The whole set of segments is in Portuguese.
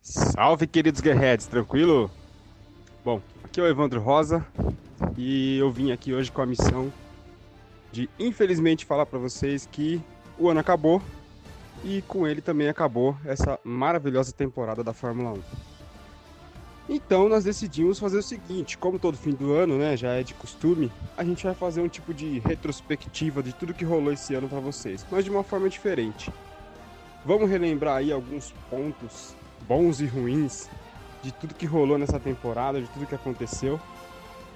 Salve, queridos guerreiros, tranquilo? Bom, aqui é o Evandro Rosa e eu vim aqui hoje com a missão de, infelizmente, falar para vocês que o ano acabou e com ele também acabou essa maravilhosa temporada da Fórmula 1. Então nós decidimos fazer o seguinte, como todo fim do ano, né, já é de costume, a gente vai fazer um tipo de retrospectiva de tudo que rolou esse ano para vocês, mas de uma forma diferente. Vamos relembrar aí alguns pontos bons e ruins de tudo que rolou nessa temporada, de tudo que aconteceu.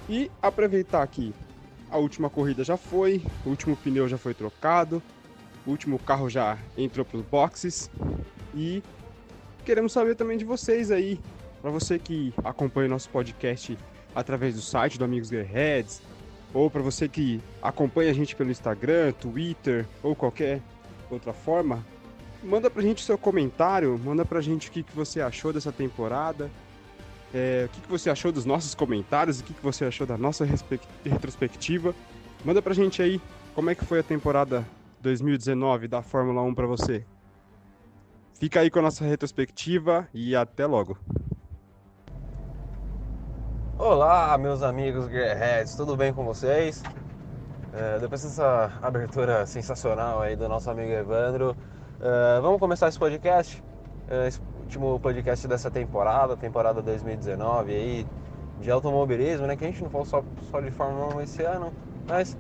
E aproveitar que a última corrida já foi, o último pneu já foi trocado, o último carro já entrou para os boxes e queremos saber também de vocês aí, para você que acompanha nosso podcast através do site do Amigos Gearheads, ou para você que acompanha a gente pelo Instagram, Twitter ou qualquer outra forma, manda pra gente seu comentário, manda pra gente o que, que você achou dessa temporada, é, o que, que você achou dos nossos comentários, o que, que você achou da nossa retrospectiva. Manda pra gente aí como é que foi a temporada 2019 da Fórmula 1 para você. Fica aí com a nossa retrospectiva e até logo. Olá, meus amigos Gearheads, tudo bem com vocês? É, depois dessa abertura sensacional aí do nosso amigo Evandro, Uh, vamos começar esse podcast, uh, esse último podcast dessa temporada, temporada 2019 aí, de automobilismo, né? Que a gente não falou só, só de Fórmula 1 esse ano, mas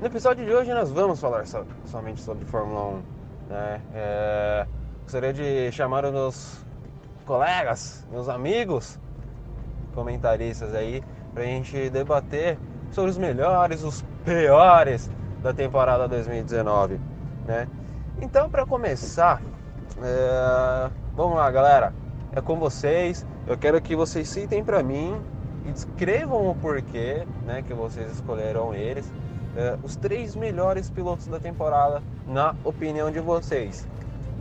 no episódio de hoje nós vamos falar so, somente sobre Fórmula 1, né? É, gostaria de chamar os meus colegas, meus amigos, comentaristas aí, pra gente debater sobre os melhores, os piores da temporada 2019, né? Então, para começar, é... vamos lá, galera. É com vocês. Eu quero que vocês citem para mim e descrevam o porquê, né, que vocês escolheram eles. É, os três melhores pilotos da temporada, na opinião de vocês.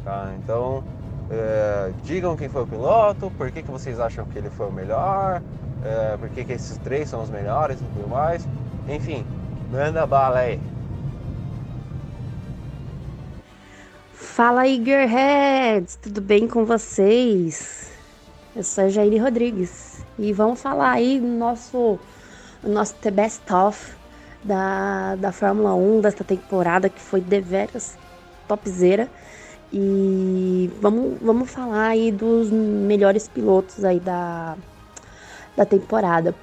Tá? Então, é... digam quem foi o piloto, por que, que vocês acham que ele foi o melhor, é... por que, que esses três são os melhores e tudo mais. Enfim, manda bala aí. Fala aí, Gearheads! Tudo bem com vocês? Eu sou a Jair Rodrigues e vamos falar aí do nosso, nosso The Best Of da, da Fórmula 1 desta temporada que foi deveras topzera. E vamos, vamos falar aí dos melhores pilotos aí da, da temporada.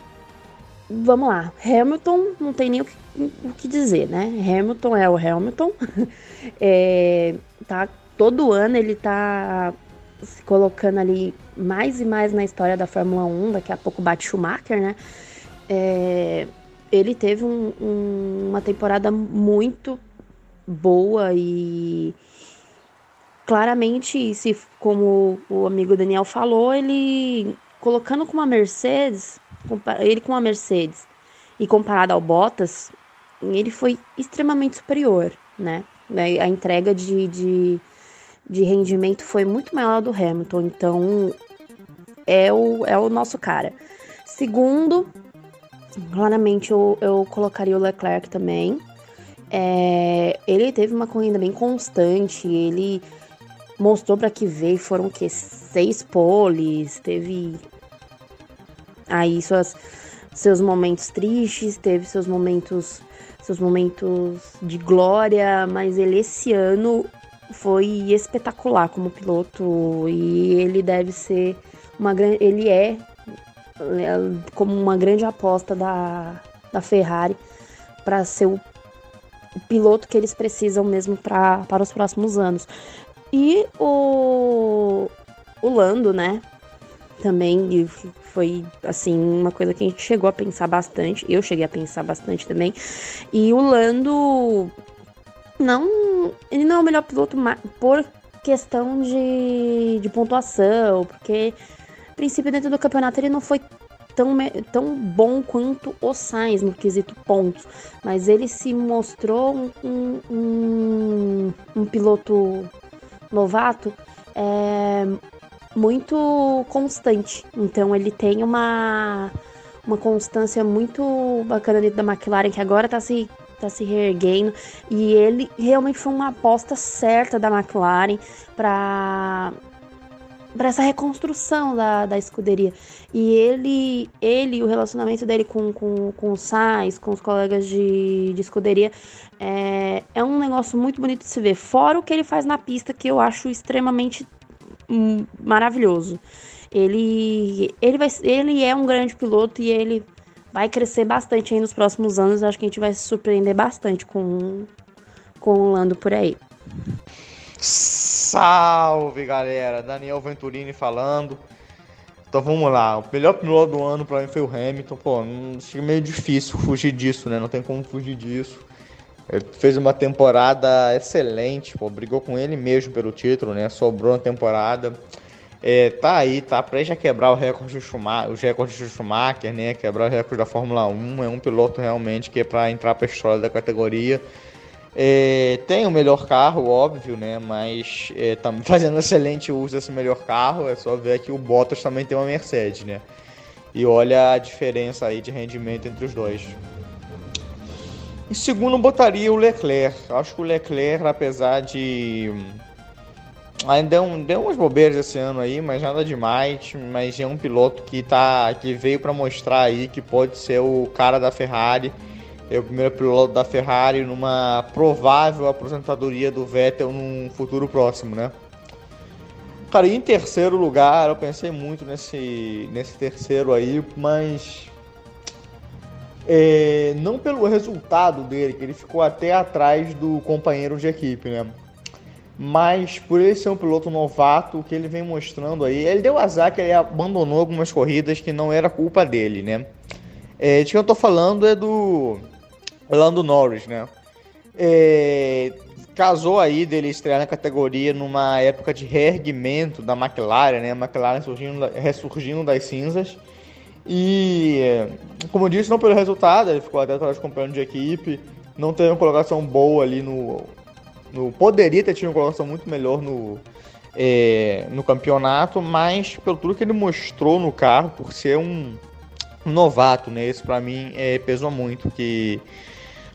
Vamos lá, Hamilton não tem nem o que, o que dizer, né? Hamilton é o Hamilton. é, tá todo ano ele tá se colocando ali mais e mais na história da Fórmula 1, daqui a pouco bate Schumacher, né? É, ele teve um, um, uma temporada muito boa e claramente, se como o amigo Daniel falou, ele colocando com uma Mercedes, ele com uma Mercedes e comparado ao Bottas, ele foi extremamente superior, né? Né? A entrega de, de, de rendimento foi muito maior do Hamilton, então é o, é o nosso cara. Segundo, claramente eu, eu colocaria o Leclerc também. É, ele teve uma corrida bem constante, ele mostrou para que veio, foram que seis poles, teve aí suas, seus momentos tristes, teve seus momentos seus momentos de glória, mas ele esse ano foi espetacular como piloto e ele deve ser uma grande, ele é, é como uma grande aposta da, da Ferrari para ser o, o, piloto que eles precisam mesmo pra, para os próximos anos. E o, o Lando, né? Também foi assim uma coisa que a gente chegou a pensar bastante. Eu cheguei a pensar bastante também. E o Lando não, ele não é o melhor piloto por questão de, de pontuação, porque a princípio dentro do campeonato ele não foi tão, tão bom quanto o Sainz no quesito pontos, mas ele se mostrou um, um, um piloto novato é, muito constante. Então ele tem uma, uma constância muito bacana dentro da McLaren, que agora tá se, tá se reerguendo. E ele realmente foi uma aposta certa da McLaren para para essa reconstrução da, da escuderia. E ele, ele o relacionamento dele com, com, com o Sainz, com os colegas de, de escuderia, é, é um negócio muito bonito de se ver. Fora o que ele faz na pista, que eu acho extremamente maravilhoso. Ele, ele, vai, ele é um grande piloto e ele vai crescer bastante aí nos próximos anos. Acho que a gente vai se surpreender bastante com, com o Lando por aí. Salve galera, Daniel Venturini falando. Então vamos lá, o melhor piloto do ano para mim foi o Hamilton. Pô, não, acho meio difícil fugir disso, né? Não tem como fugir disso. Ele fez uma temporada excelente, pô, brigou com ele mesmo pelo título, né? Sobrou na temporada. É, tá aí, tá prestes a quebrar o recorde de Schumacher, os recordes de Schumacher, né? Quebrar o recorde da Fórmula 1. É um piloto realmente que é para entrar para a história da categoria. É, tem o melhor carro, óbvio, né? Mas é, tá fazendo excelente uso desse melhor carro. É só ver que o Bottas também tem uma Mercedes, né? E olha a diferença aí de rendimento entre os dois. Em segundo, botaria o Leclerc. Acho que o Leclerc, apesar de. Ainda deu, deu umas bobeiras esse ano aí, mas nada demais. Mas é um piloto que, tá, que veio para mostrar aí que pode ser o cara da Ferrari é o primeiro piloto da Ferrari numa provável aposentadoria do Vettel num futuro próximo, né? Cara, em terceiro lugar, eu pensei muito nesse, nesse terceiro aí, mas é, não pelo resultado dele, que ele ficou até atrás do companheiro de equipe, né? Mas por ele ser um piloto novato, o que ele vem mostrando aí, ele deu azar que ele abandonou algumas corridas que não era culpa dele, né? É, de que eu tô falando é do Lando Norris, né? É, casou aí dele estrear na categoria numa época de reerguimento da McLaren, né? A McLaren surgindo, ressurgindo das cinzas. E, como eu disse, não pelo resultado, ele ficou até atrás companheiro de equipe, não teve uma colocação boa ali no, no. Poderia ter tido uma colocação muito melhor no, é, no campeonato, mas pelo tudo que ele mostrou no carro, por ser um, um novato, né? Isso para mim é, pesou muito. Que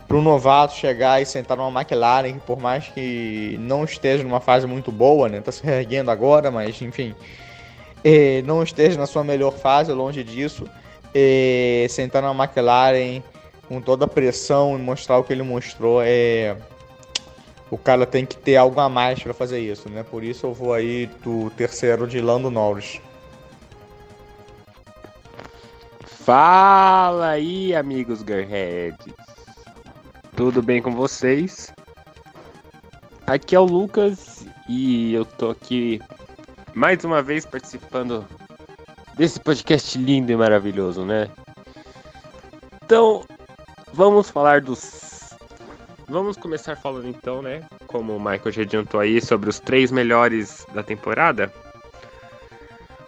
para um novato chegar e sentar numa McLaren, por mais que não esteja numa fase muito boa, né, tá se reerguendo agora, mas enfim, é, não esteja na sua melhor fase, longe disso, é, sentar numa McLaren com toda a pressão e mostrar o que ele mostrou, é, o cara tem que ter algo a mais para fazer isso, né? Por isso eu vou aí do terceiro de Lando Norris. Fala aí, amigos Gearheads. Tudo bem com vocês? Aqui é o Lucas e eu tô aqui mais uma vez participando desse podcast lindo e maravilhoso, né? Então, vamos falar dos. Vamos começar falando então, né? Como o Michael já adiantou aí, sobre os três melhores da temporada.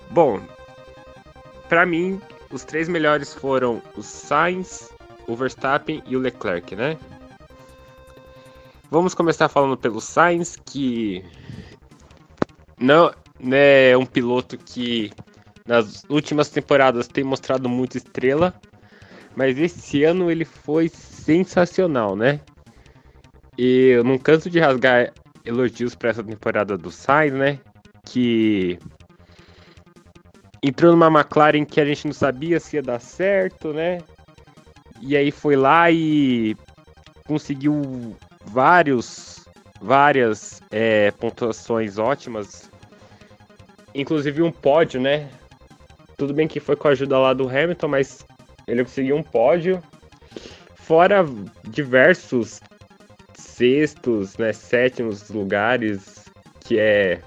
Bom, para mim, os três melhores foram o Sainz, o Verstappen e o Leclerc, né? Vamos começar falando pelo Sainz, que não né, é um piloto que nas últimas temporadas tem mostrado muita estrela, mas esse ano ele foi sensacional, né? E eu não canso de rasgar elogios para essa temporada do Sainz, né? Que entrou numa McLaren que a gente não sabia se ia dar certo, né? E aí foi lá e conseguiu vários, várias é, pontuações ótimas, inclusive um pódio, né? Tudo bem que foi com a ajuda lá do Hamilton, mas ele conseguiu um pódio, fora diversos sextos, né, sétimos lugares, que é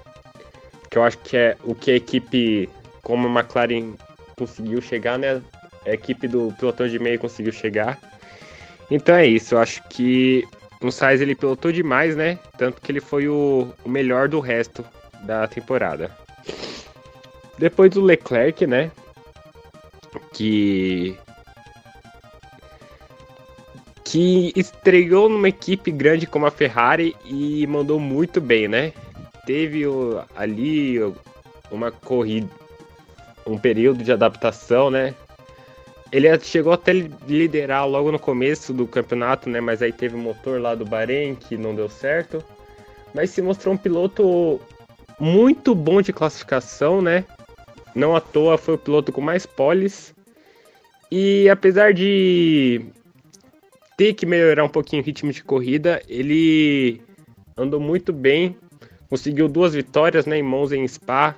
que eu acho que é o que a equipe como a McLaren conseguiu chegar, né? A equipe do pilotão de meio conseguiu chegar. Então é isso, eu acho que o Sainz ele pilotou demais, né? Tanto que ele foi o, o melhor do resto da temporada. Depois do Leclerc, né? Que que estreou numa equipe grande como a Ferrari e mandou muito bem, né? Teve o, ali uma corrida, um período de adaptação, né? Ele chegou até liderar logo no começo do campeonato, né? Mas aí teve o motor lá do Bahrein que não deu certo. Mas se mostrou um piloto muito bom de classificação, né? Não à toa foi o piloto com mais poles. E apesar de ter que melhorar um pouquinho o ritmo de corrida, ele andou muito bem, conseguiu duas vitórias né, em Monza em Spa.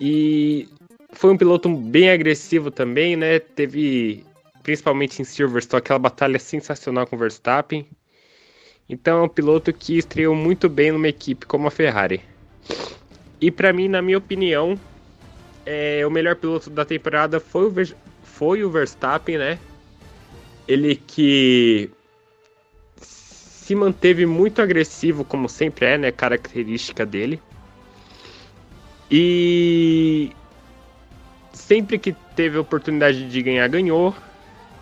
E foi um piloto bem agressivo também, né? Teve, principalmente em Silverstone, aquela batalha sensacional com o Verstappen. Então é um piloto que estreou muito bem numa equipe como a Ferrari. E para mim, na minha opinião, é, o melhor piloto da temporada foi o, Ver foi o Verstappen, né? Ele que se manteve muito agressivo, como sempre é, né? Característica dele. E sempre que teve oportunidade de ganhar, ganhou.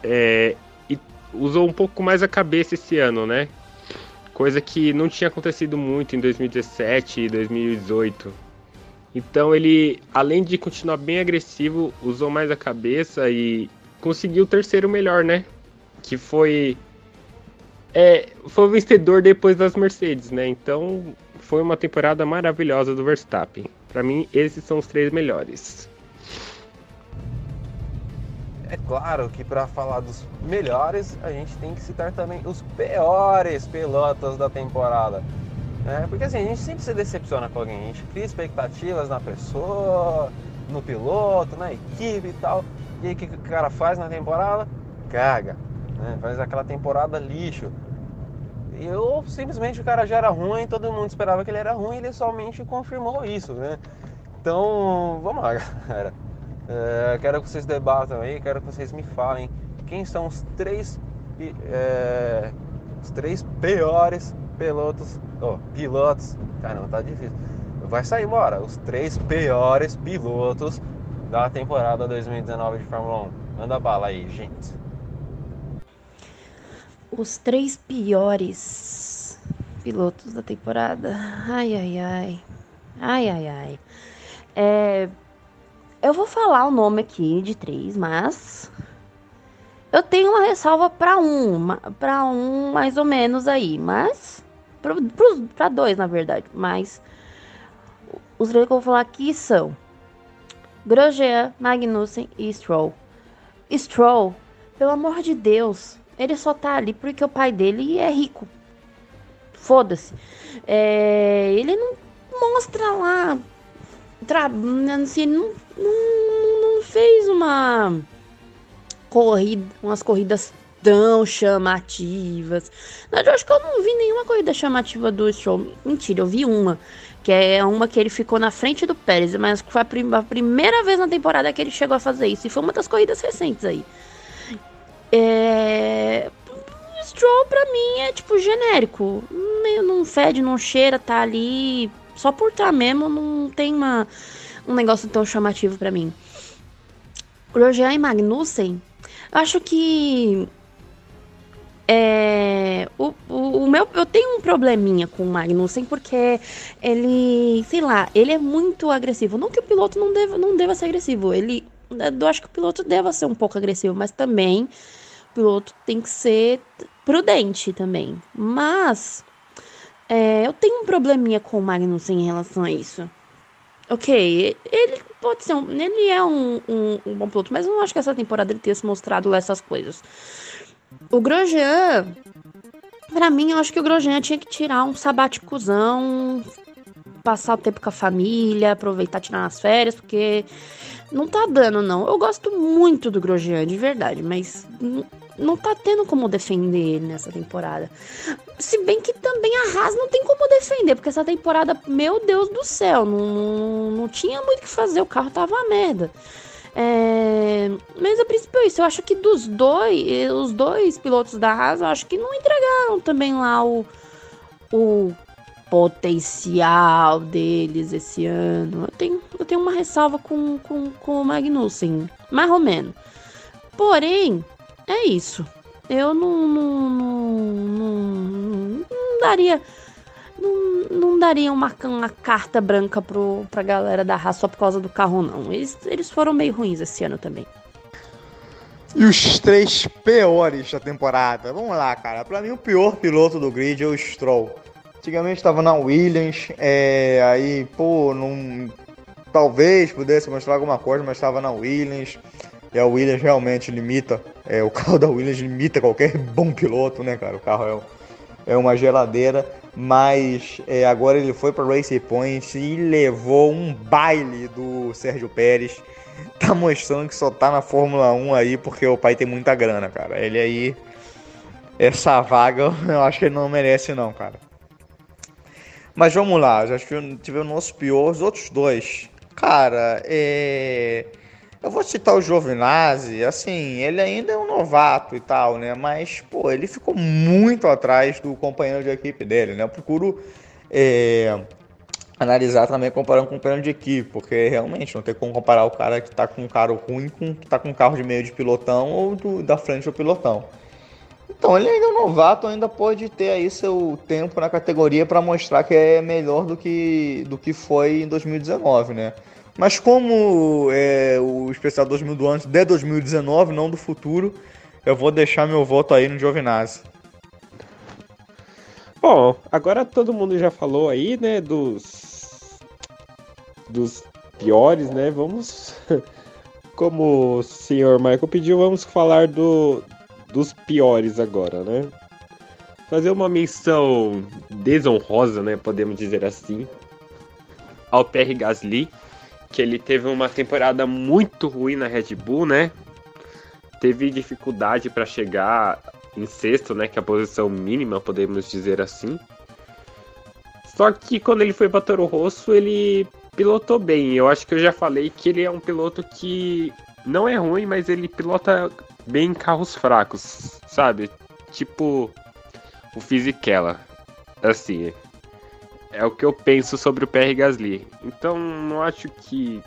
É, e usou um pouco mais a cabeça esse ano, né? Coisa que não tinha acontecido muito em 2017 e 2018. Então ele, além de continuar bem agressivo, usou mais a cabeça e conseguiu o terceiro melhor, né? Que foi é, foi o vencedor depois das Mercedes, né? Então foi uma temporada maravilhosa do Verstappen. Para mim, esses são os três melhores. É claro que para falar dos melhores, a gente tem que citar também os piores pilotos da temporada. É, porque assim, a gente sempre se decepciona com alguém, a gente cria expectativas na pessoa, no piloto, na equipe e tal. E aí o que, o cara faz na temporada? Caga. Né? Faz aquela temporada lixo. E ou simplesmente o cara já era ruim, todo mundo esperava que ele era ruim ele somente confirmou isso, né? Então, vamos lá, galera. É, quero que vocês debatam aí, quero que vocês me falem quem são os três, é, os três piores pilotos, oh, pilotos, caramba, tá difícil. Vai sair embora, os três piores pilotos da temporada 2019 de Fórmula 1. Manda bala aí, gente. Os três piores pilotos da temporada. Ai, ai, ai. Ai, ai, ai. É, eu vou falar o nome aqui de três, mas eu tenho uma ressalva para um, para um mais ou menos aí, mas para dois na verdade, mas os três que eu vou falar aqui são Grosjean, Magnussen e Stroll. Stroll, pelo amor de Deus, ele só tá ali porque o pai dele é rico. Foda-se. É, ele não mostra lá tra... assim, não, não, não fez uma corrida, umas corridas tão chamativas. Eu acho que eu não vi nenhuma corrida chamativa do Stroll. Mentira, eu vi uma. Que é uma que ele ficou na frente do Pérez, mas foi a, prim a primeira vez na temporada que ele chegou a fazer isso. E foi uma das corridas recentes aí. É... Stroll pra mim é tipo genérico. Meio não fede, não cheira, tá ali só por tá mesmo, não tem uma, um negócio tão chamativo para mim. Grosjean e Magnussen, acho que é, o, o, o, meu, eu tenho um probleminha com o Magnussen porque ele, sei lá, ele é muito agressivo. Não que o piloto não deva, não deva ser agressivo, ele, eu acho que o piloto deva ser um pouco agressivo, mas também o piloto tem que ser prudente também. Mas é, eu tenho um probleminha com o Magnussen em relação a isso. Ok, ele pode ser um. Ele é um, um, um bom piloto, mas eu não acho que essa temporada ele tenha se mostrado essas coisas. O Grosjean, pra mim, eu acho que o Grosjean tinha que tirar um sabáticozão, passar o tempo com a família, aproveitar, tirar as férias, porque não tá dando, não. Eu gosto muito do Grosjean, de verdade, mas não tá tendo como defender ele nessa temporada. Se bem que também a Haas não tem como defender, porque essa temporada, meu Deus do céu, não, não, não tinha muito o que fazer, o carro tava uma merda. É, mas a princípio é isso. Eu acho que dos dois, os dois pilotos da Haas, eu acho que não entregaram também lá o, o potencial deles esse ano. Eu tenho, eu tenho uma ressalva com, com, com o Magnussen, mais ou menos. Porém, é isso. Eu não, não, não, não daria. Não, daria uma, uma carta branca pro, pra galera da raça só por causa do carro, não. Eles, eles foram meio ruins esse ano também. E os três piores da temporada? Vamos lá, cara. Pra mim, o pior piloto do grid é o Stroll. Antigamente estava na Williams, é, aí, pô, não, talvez pudesse mostrar alguma coisa, mas estava na Williams. E a Williams realmente limita, é, o carro da Williams limita qualquer bom piloto, né, cara? O carro é, é uma geladeira, mas é, agora ele foi para Race Point e levou um baile do Sérgio Pérez. Tá mostrando que só tá na Fórmula 1 aí porque o pai tem muita grana, cara. Ele aí, essa vaga eu acho que ele não merece, não, cara. Mas vamos lá, já tivemos nossos piores, outros dois. Cara, é. Eu vou citar o Giovinazzi, assim, ele ainda é um novato e tal, né? Mas, pô, ele ficou muito atrás do companheiro de equipe dele, né? Eu procuro é, analisar também comparando com o companheiro de equipe, porque realmente não tem como comparar o cara que tá com um carro ruim com que tá com um carro de meio de pilotão ou do, da frente do pilotão. Então, ele ainda é novato, ainda pode ter aí seu tempo na categoria para mostrar que é melhor do que, do que foi em 2019, né? Mas como é, o especial 2000 do antes de 2019, não do futuro, eu vou deixar meu voto aí no Giovinazzi. Bom, agora todo mundo já falou aí, né, dos dos piores, né? Vamos como o senhor Michael pediu, vamos falar do dos piores agora, né? Fazer uma menção desonrosa, né, podemos dizer assim, ao Pierre Gasly, que ele teve uma temporada muito ruim na Red Bull, né? Teve dificuldade para chegar em sexto, né? Que é a posição mínima, podemos dizer assim. Só que quando ele foi para Toro Rosso, ele pilotou bem. Eu acho que eu já falei que ele é um piloto que não é ruim, mas ele pilota bem em carros fracos, sabe? Tipo o Fisichella. Assim, é o que eu penso sobre o PR Gasly. Então, não acho que.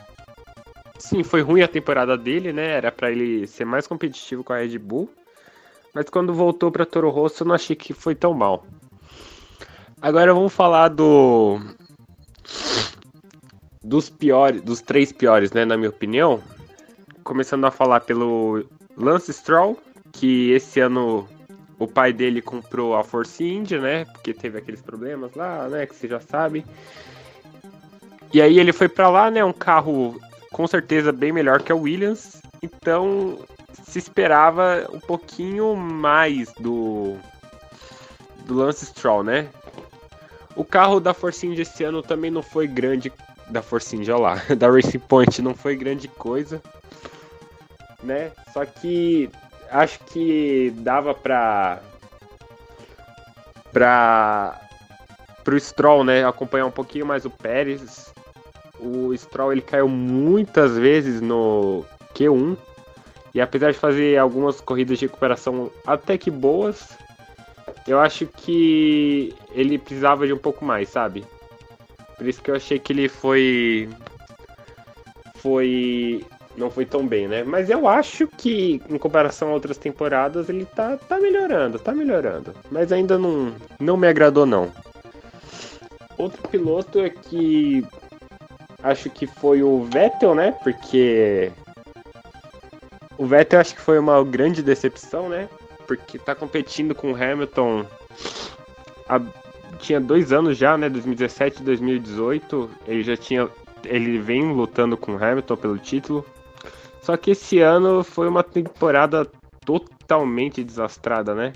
Sim, foi ruim a temporada dele, né? Era para ele ser mais competitivo com a Red Bull. Mas quando voltou para Toro Rosso, eu não achei que foi tão mal. Agora vamos falar do dos piores, dos três piores, né, na minha opinião. Começando a falar pelo Lance Stroll, que esse ano o pai dele comprou a Force India, né? Porque teve aqueles problemas lá, né? Que você já sabe. E aí ele foi para lá, né? Um carro com certeza bem melhor que a Williams. Então se esperava um pouquinho mais do do Lance Stroll, né? O carro da Force India esse ano também não foi grande da Force India lá, da Racing Point não foi grande coisa, né? Só que acho que dava pra. pra. pro Stroll, né? Acompanhar um pouquinho mais o Pérez. O Stroll ele caiu muitas vezes no Q1. E apesar de fazer algumas corridas de recuperação até que boas, eu acho que ele precisava de um pouco mais, sabe? Por isso que eu achei que ele foi. Foi não foi tão bem, né? Mas eu acho que, em comparação a outras temporadas, ele tá, tá melhorando, tá melhorando. Mas ainda não, não me agradou, não. Outro piloto é que acho que foi o Vettel, né? Porque o Vettel acho que foi uma grande decepção, né? Porque tá competindo com o Hamilton tinha dois anos já, né? 2017 e 2018. Ele já tinha. Ele vem lutando com o Hamilton pelo título. Só que esse ano foi uma temporada totalmente desastrada, né?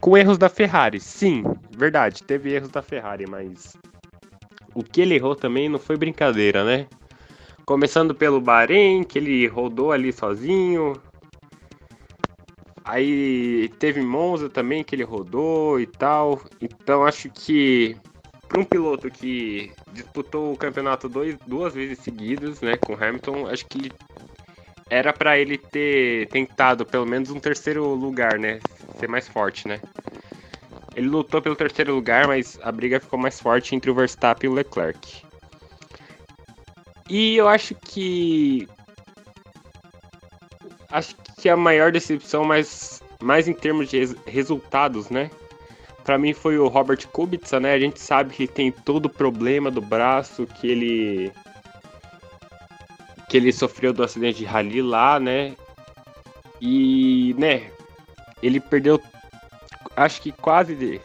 Com erros da Ferrari. Sim, verdade, teve erros da Ferrari, mas o que ele errou também não foi brincadeira, né? Começando pelo Bahrein, que ele rodou ali sozinho. Aí teve Monza também que ele rodou e tal. Então acho que para um piloto que disputou o campeonato dois, duas vezes seguidas, né, com Hamilton, acho que era para ele ter tentado pelo menos um terceiro lugar, né? Ser mais forte, né? Ele lutou pelo terceiro lugar, mas a briga ficou mais forte entre o Verstappen e o Leclerc. E eu acho que. Acho que a maior decepção, mas mais em termos de resultados, né? Para mim foi o Robert Kubica, né? A gente sabe que tem todo o problema do braço, que ele que ele sofreu do acidente de rally lá, né? E, né, ele perdeu, acho que quase de,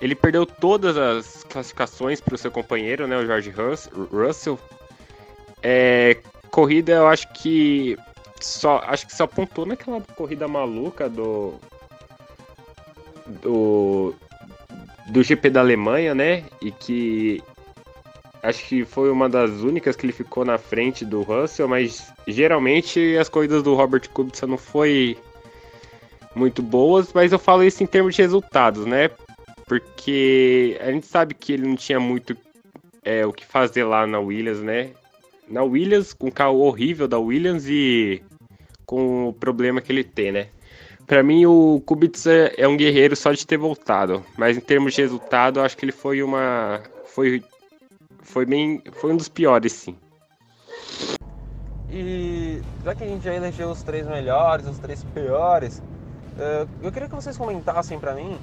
ele perdeu todas as classificações para o seu companheiro, né, o George Russell. É, corrida, eu acho que só acho que só apontou naquela corrida maluca do do do GP da Alemanha, né? E que acho que foi uma das únicas que ele ficou na frente do Russell, mas geralmente as corridas do Robert Kubica não foi muito boas, mas eu falo isso em termos de resultados, né? Porque a gente sabe que ele não tinha muito é, o que fazer lá na Williams, né? Na Williams, com o carro horrível da Williams e com o problema que ele tem, né? Para mim, o Kubica é um guerreiro só de ter voltado, mas em termos de resultado, acho que ele foi uma. Foi, foi bem. Foi um dos piores, sim. E já que a gente já elegeu os três melhores, os três piores, eh, eu queria que vocês comentassem para mim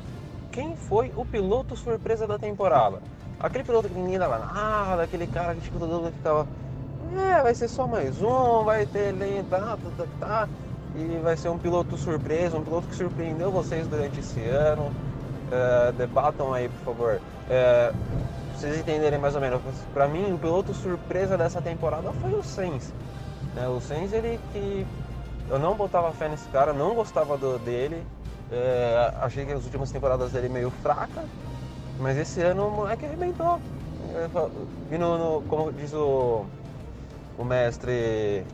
quem foi o piloto surpresa da temporada. Aquele piloto que ninguém dava nada, aquele cara que tipo, todo mundo ficava. É, vai ser só mais um, vai ter lenta, tá, tá, tá e vai ser um piloto surpresa, um piloto que surpreendeu vocês durante esse ano. É, debatam aí, por favor. É, vocês entenderem mais ou menos. Para mim, o piloto surpresa dessa temporada foi o Sainz. É, o Sainz, ele que eu não botava fé nesse cara, não gostava do, dele. É, achei que as últimas temporadas dele meio fraca, mas esse ano o moleque arrebentou. E no, no, como diz o, o mestre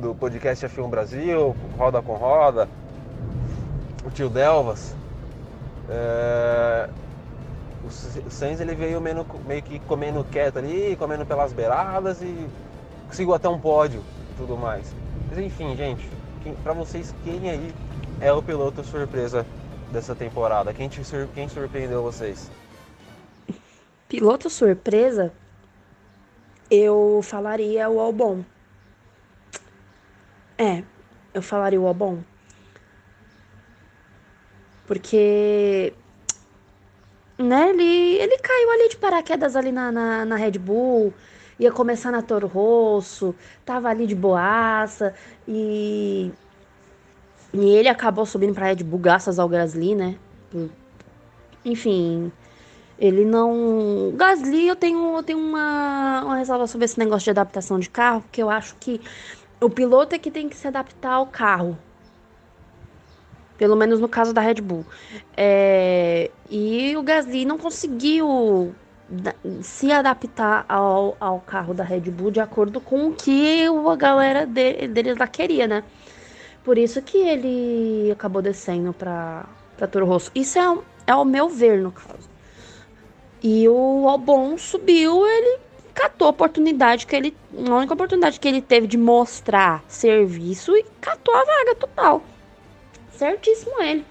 do podcast F1 Brasil, Roda com Roda, o tio Delvas. É, o Sainz ele veio meio, meio que comendo quieto ali, comendo pelas beiradas e conseguiu até um pódio e tudo mais. Mas enfim, gente, para vocês, quem aí é o piloto surpresa dessa temporada? Quem, te, quem surpreendeu vocês? Piloto surpresa, eu falaria o Albon. É, eu falaria o Albon. Porque. Né, ele, ele caiu ali de paraquedas ali na, na, na Red Bull, ia começar na Toro Rosso, tava ali de boaça e. E ele acabou subindo pra Red Bull graças ao Gasly, né? Enfim, ele não. Gasly, eu tenho, eu tenho uma, uma ressalva sobre esse negócio de adaptação de carro, porque eu acho que o piloto é que tem que se adaptar ao carro. Pelo menos no caso da Red Bull. É, e o Gasly não conseguiu se adaptar ao, ao carro da Red Bull de acordo com o que a galera de, deles lá queria, né? Por isso que ele acabou descendo para Toro Rosso. Isso é, é o meu ver, no caso. E o Albon subiu, ele catou a oportunidade que ele. A única oportunidade que ele teve de mostrar serviço e catou a vaga total. Certíssimo ele.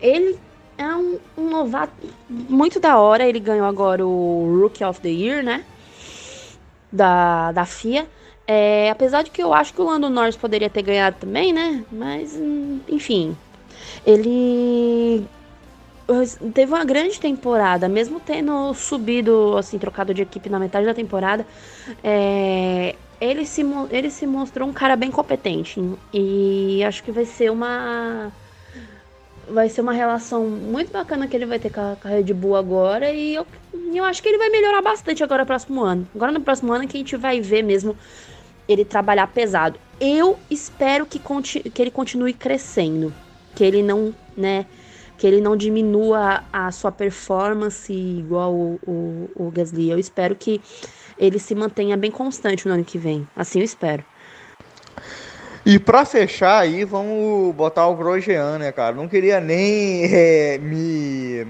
Ele é um, um novato muito da hora. Ele ganhou agora o Rookie of the Year, né? Da, da FIA. É, apesar de que eu acho que o Lando Norris poderia ter ganhado também, né? Mas, enfim. Ele teve uma grande temporada, mesmo tendo subido, assim, trocado de equipe na metade da temporada, é, ele, se, ele se mostrou um cara bem competente. E acho que vai ser uma. Vai ser uma relação muito bacana que ele vai ter com a, com a Red Bull agora. E eu, eu acho que ele vai melhorar bastante agora no próximo ano. Agora no próximo ano é que a gente vai ver mesmo ele trabalhar pesado. Eu espero que, que ele continue crescendo. Que ele não, né? que ele não diminua a sua performance igual o, o, o Gasly. Eu espero que ele se mantenha bem constante no ano que vem. Assim eu espero. E para fechar aí, vamos botar o Grosjean, né, cara? Não queria nem é, me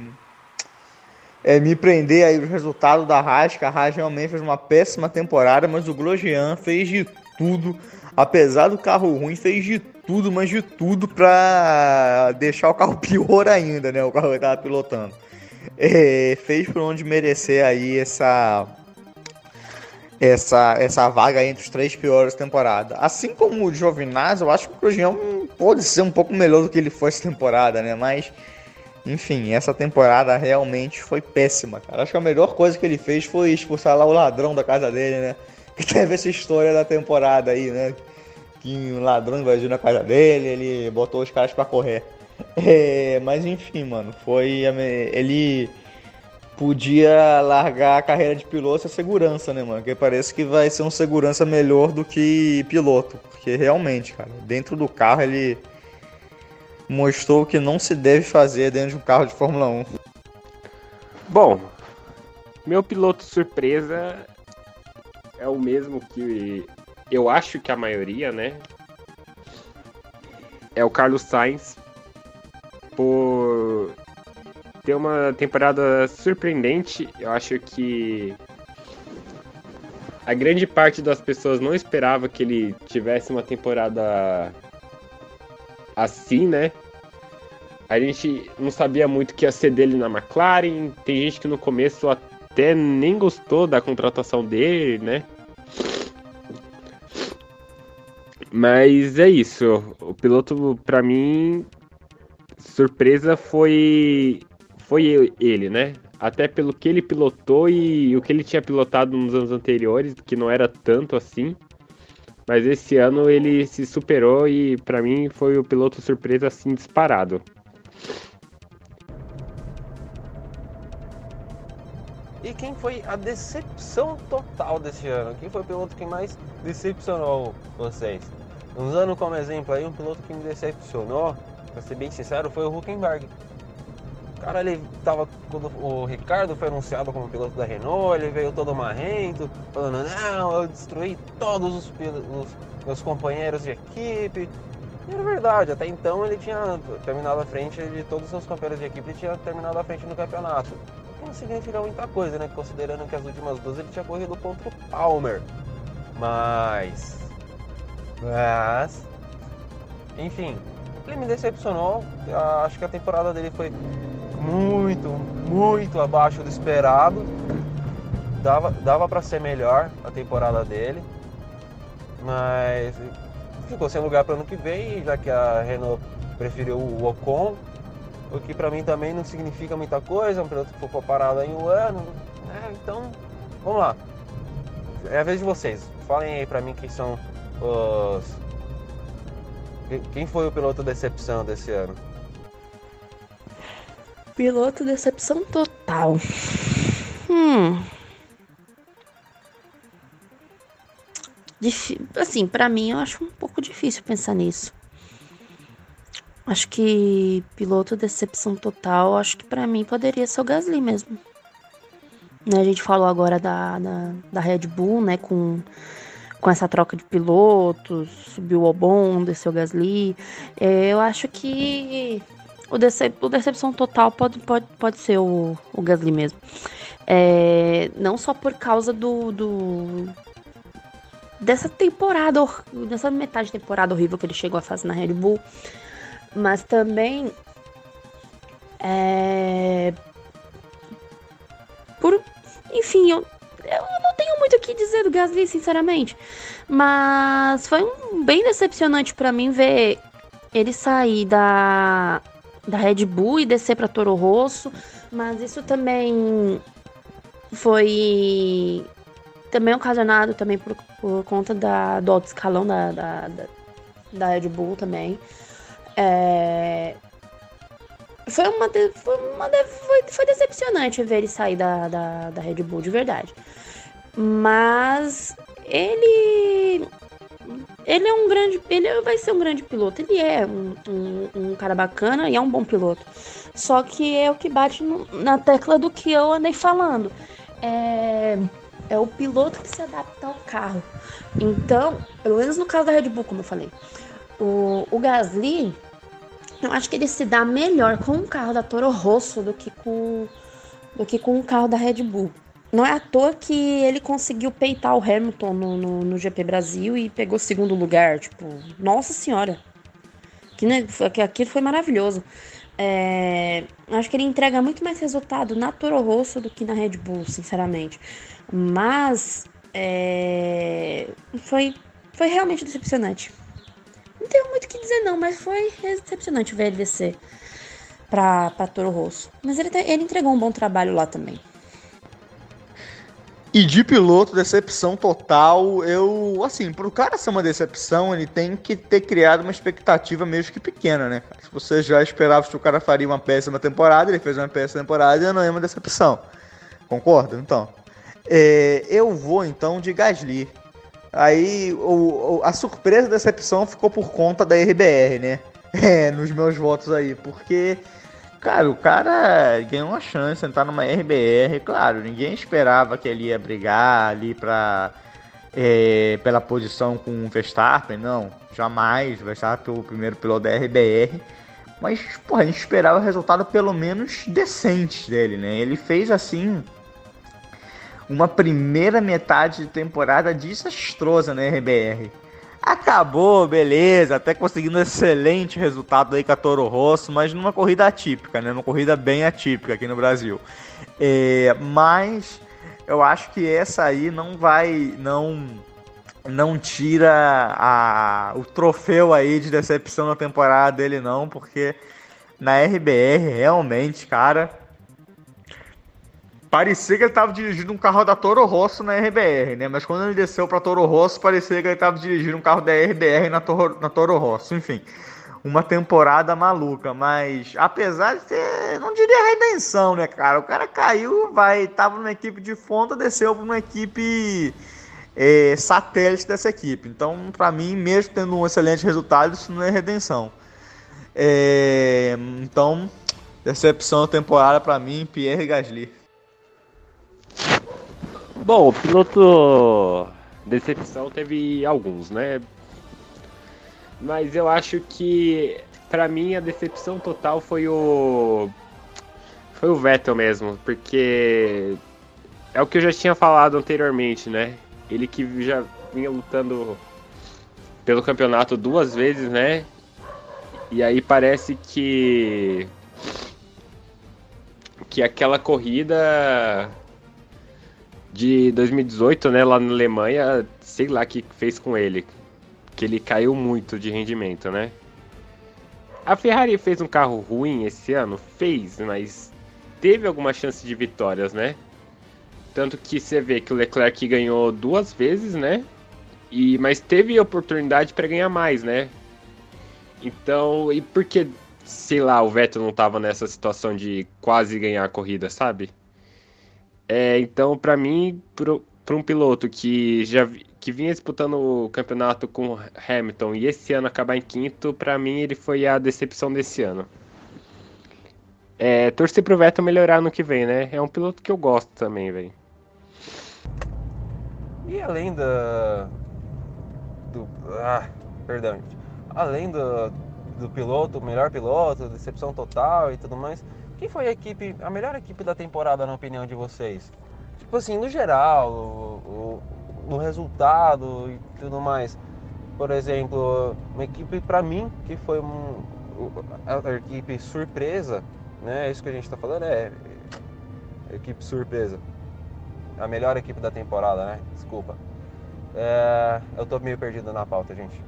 é, me prender aí o resultado da Haas, que a Haas realmente fez uma péssima temporada, mas o Grosjean fez de tudo, apesar do carro ruim, fez de tudo, mas de tudo pra deixar o carro pior ainda, né? O carro que tava pilotando. É, fez por onde merecer aí essa essa, essa vaga entre os três piores da temporada. Assim como o Giovinazzi, eu acho que o Grosjean pode ser um pouco melhor do que ele foi essa temporada, né? Mas, enfim, essa temporada realmente foi péssima, cara. Acho que a melhor coisa que ele fez foi expulsar lá o ladrão da casa dele, né? Que teve essa história da temporada aí, né? que um ladrão invadiu na casa dele, ele botou os caras para correr. É, mas enfim, mano, foi. Ele podia largar a carreira de piloto e segurança, né, mano? Porque parece que vai ser um segurança melhor do que piloto. Porque realmente, cara, dentro do carro ele mostrou o que não se deve fazer dentro de um carro de Fórmula 1. Bom, meu piloto surpresa é o mesmo que eu acho que a maioria, né? É o Carlos Sainz por ter uma temporada surpreendente. Eu acho que a grande parte das pessoas não esperava que ele tivesse uma temporada assim, né? A gente não sabia muito o que ia ser dele na McLaren. Tem gente que no começo até nem gostou da contratação dele, né? Mas é isso. O piloto, para mim, surpresa foi foi ele, né? Até pelo que ele pilotou e o que ele tinha pilotado nos anos anteriores, que não era tanto assim. Mas esse ano ele se superou e para mim foi o piloto surpresa assim disparado. E quem foi a decepção total desse ano? Quem foi o piloto que mais decepcionou vocês? Usando como exemplo aí, um piloto que me decepcionou, pra ser bem sincero, foi o Huckenberg. Cara, ele tava. Quando o Ricardo foi anunciado como piloto da Renault, ele veio todo marrento, falando, não, eu destruí todos os, os meus companheiros de equipe. E era verdade, até então ele tinha terminado à frente de todos os seus companheiros de equipe, ele tinha terminado à frente no campeonato. não significa muita coisa, né? Considerando que as últimas duas ele tinha corrido contra o Palmer. Mas. Mas. Enfim, ele me decepcionou. Acho que a temporada dele foi muito, muito abaixo do esperado. Dava, dava para ser melhor a temporada dele, mas ficou sem lugar para ano que vem, já que a Renault preferiu o Ocon, o que para mim também não significa muita coisa, um piloto que ficou parado em um ano. Né? Então, vamos lá. É a vez de vocês. Falem aí para mim quem são os. Quem foi o piloto decepção desse ano? Piloto decepção total. Hum. Dif assim, para mim eu acho um pouco difícil pensar nisso. Acho que piloto decepção total, acho que para mim poderia ser o Gasly mesmo. Né, a gente falou agora da, da, da, Red Bull, né, com, com essa troca de pilotos, subiu o Albon, desceu o Gasly. É, eu acho que o, decep o decepção total pode, pode, pode ser o, o Gasly mesmo. É, não só por causa do, do dessa temporada, dessa metade de temporada horrível que ele chegou a fazer na Red Bull, mas também é, por, enfim, eu, eu não tenho muito o que dizer do Gasly, sinceramente, mas foi um, bem decepcionante para mim ver ele sair da da Red Bull e descer para Toro Rosso, mas isso também foi também ocasionado também por, por conta da, do alto escalão da, da, da, da Red Bull também. É, foi uma, foi, uma foi, foi decepcionante ver ele sair da, da, da Red Bull, de verdade. Mas ele ele é um grande. Ele vai ser um grande piloto. Ele é um, um, um cara bacana e é um bom piloto. Só que é o que bate no, na tecla do que eu andei falando. É, é o piloto que se adapta ao carro. Então, pelo menos no caso da Red Bull, como eu falei, o, o Gasly, eu acho que ele se dá melhor com o carro da Toro Rosso do que com, do que com o carro da Red Bull. Não é à toa que ele conseguiu peitar o Hamilton no, no, no GP Brasil e pegou segundo lugar. Tipo, nossa senhora. Que, né, aquilo foi maravilhoso. É, acho que ele entrega muito mais resultado na Toro Rosso do que na Red Bull, sinceramente. Mas é, foi, foi realmente decepcionante. Não tenho muito o que dizer não, mas foi decepcionante ver ele descer para Toro Rosso. Mas ele, ele entregou um bom trabalho lá também. E de piloto, decepção total. Eu, assim, pro cara ser uma decepção, ele tem que ter criado uma expectativa mesmo que pequena, né? Se você já esperava que o cara faria uma péssima temporada, ele fez uma péssima temporada e não é uma decepção. Concorda? Então. É, eu vou então de Gasly. Aí o, o, a surpresa da decepção ficou por conta da RBR, né? É, nos meus votos aí, porque, cara, o cara ganhou uma chance de entrar numa RBR, claro, ninguém esperava que ele ia brigar ali pra, é, pela posição com o Verstappen, não, jamais, Verstappen o primeiro piloto da RBR, mas, porra, a gente esperava resultado pelo menos decente dele, né? Ele fez assim uma primeira metade de temporada desastrosa na RBR. Acabou, beleza, até conseguindo um excelente resultado aí com a Toro Rosso, mas numa corrida atípica, né? Uma corrida bem atípica aqui no Brasil. É, mas eu acho que essa aí não vai, não, não tira a, o troféu aí de decepção na temporada dele não, porque na RBR realmente, cara, parecia que ele estava dirigindo um carro da Toro Rosso na RBR, né? Mas quando ele desceu para Toro Rosso, parecia que ele estava dirigindo um carro da RBR na Toro, na Toro Rosso. Enfim, uma temporada maluca. Mas apesar de ter, não diria redenção, né, cara? O cara caiu, vai, tava numa equipe de fonta, desceu para uma equipe é, satélite dessa equipe. Então, para mim, mesmo tendo um excelente resultado, isso não é redenção. É, então, decepção da temporada para mim, Pierre Gasly. Bom, o piloto decepção teve alguns, né? Mas eu acho que para mim a decepção total foi o foi o Vettel mesmo, porque é o que eu já tinha falado anteriormente, né? Ele que já vinha lutando pelo campeonato duas vezes, né? E aí parece que que aquela corrida de 2018, né, lá na Alemanha, sei lá o que fez com ele. Que ele caiu muito de rendimento, né? A Ferrari fez um carro ruim esse ano? Fez, mas teve alguma chance de vitórias, né? Tanto que você vê que o Leclerc ganhou duas vezes, né? E, mas teve oportunidade para ganhar mais, né? Então, e por que, sei lá, o Vettel não tava nessa situação de quase ganhar a corrida, sabe? É, então, para mim, para um piloto que já que vinha disputando o campeonato com Hamilton e esse ano acabar em quinto, para mim ele foi a decepção desse ano. É, torcer pro Vettel melhorar no que vem, né? É um piloto que eu gosto também, velho. E além da. Do. Ah, perdão, gente. Além do, do piloto, melhor piloto, decepção total e tudo mais, quem foi a equipe, a melhor equipe da temporada na opinião de vocês? Tipo assim, no geral, o, o, no resultado e tudo mais. Por exemplo, uma equipe para mim que foi um, a equipe surpresa, né? É isso que a gente está falando é, é equipe surpresa. A melhor equipe da temporada, né? Desculpa. É, eu tô meio perdido na pauta, gente.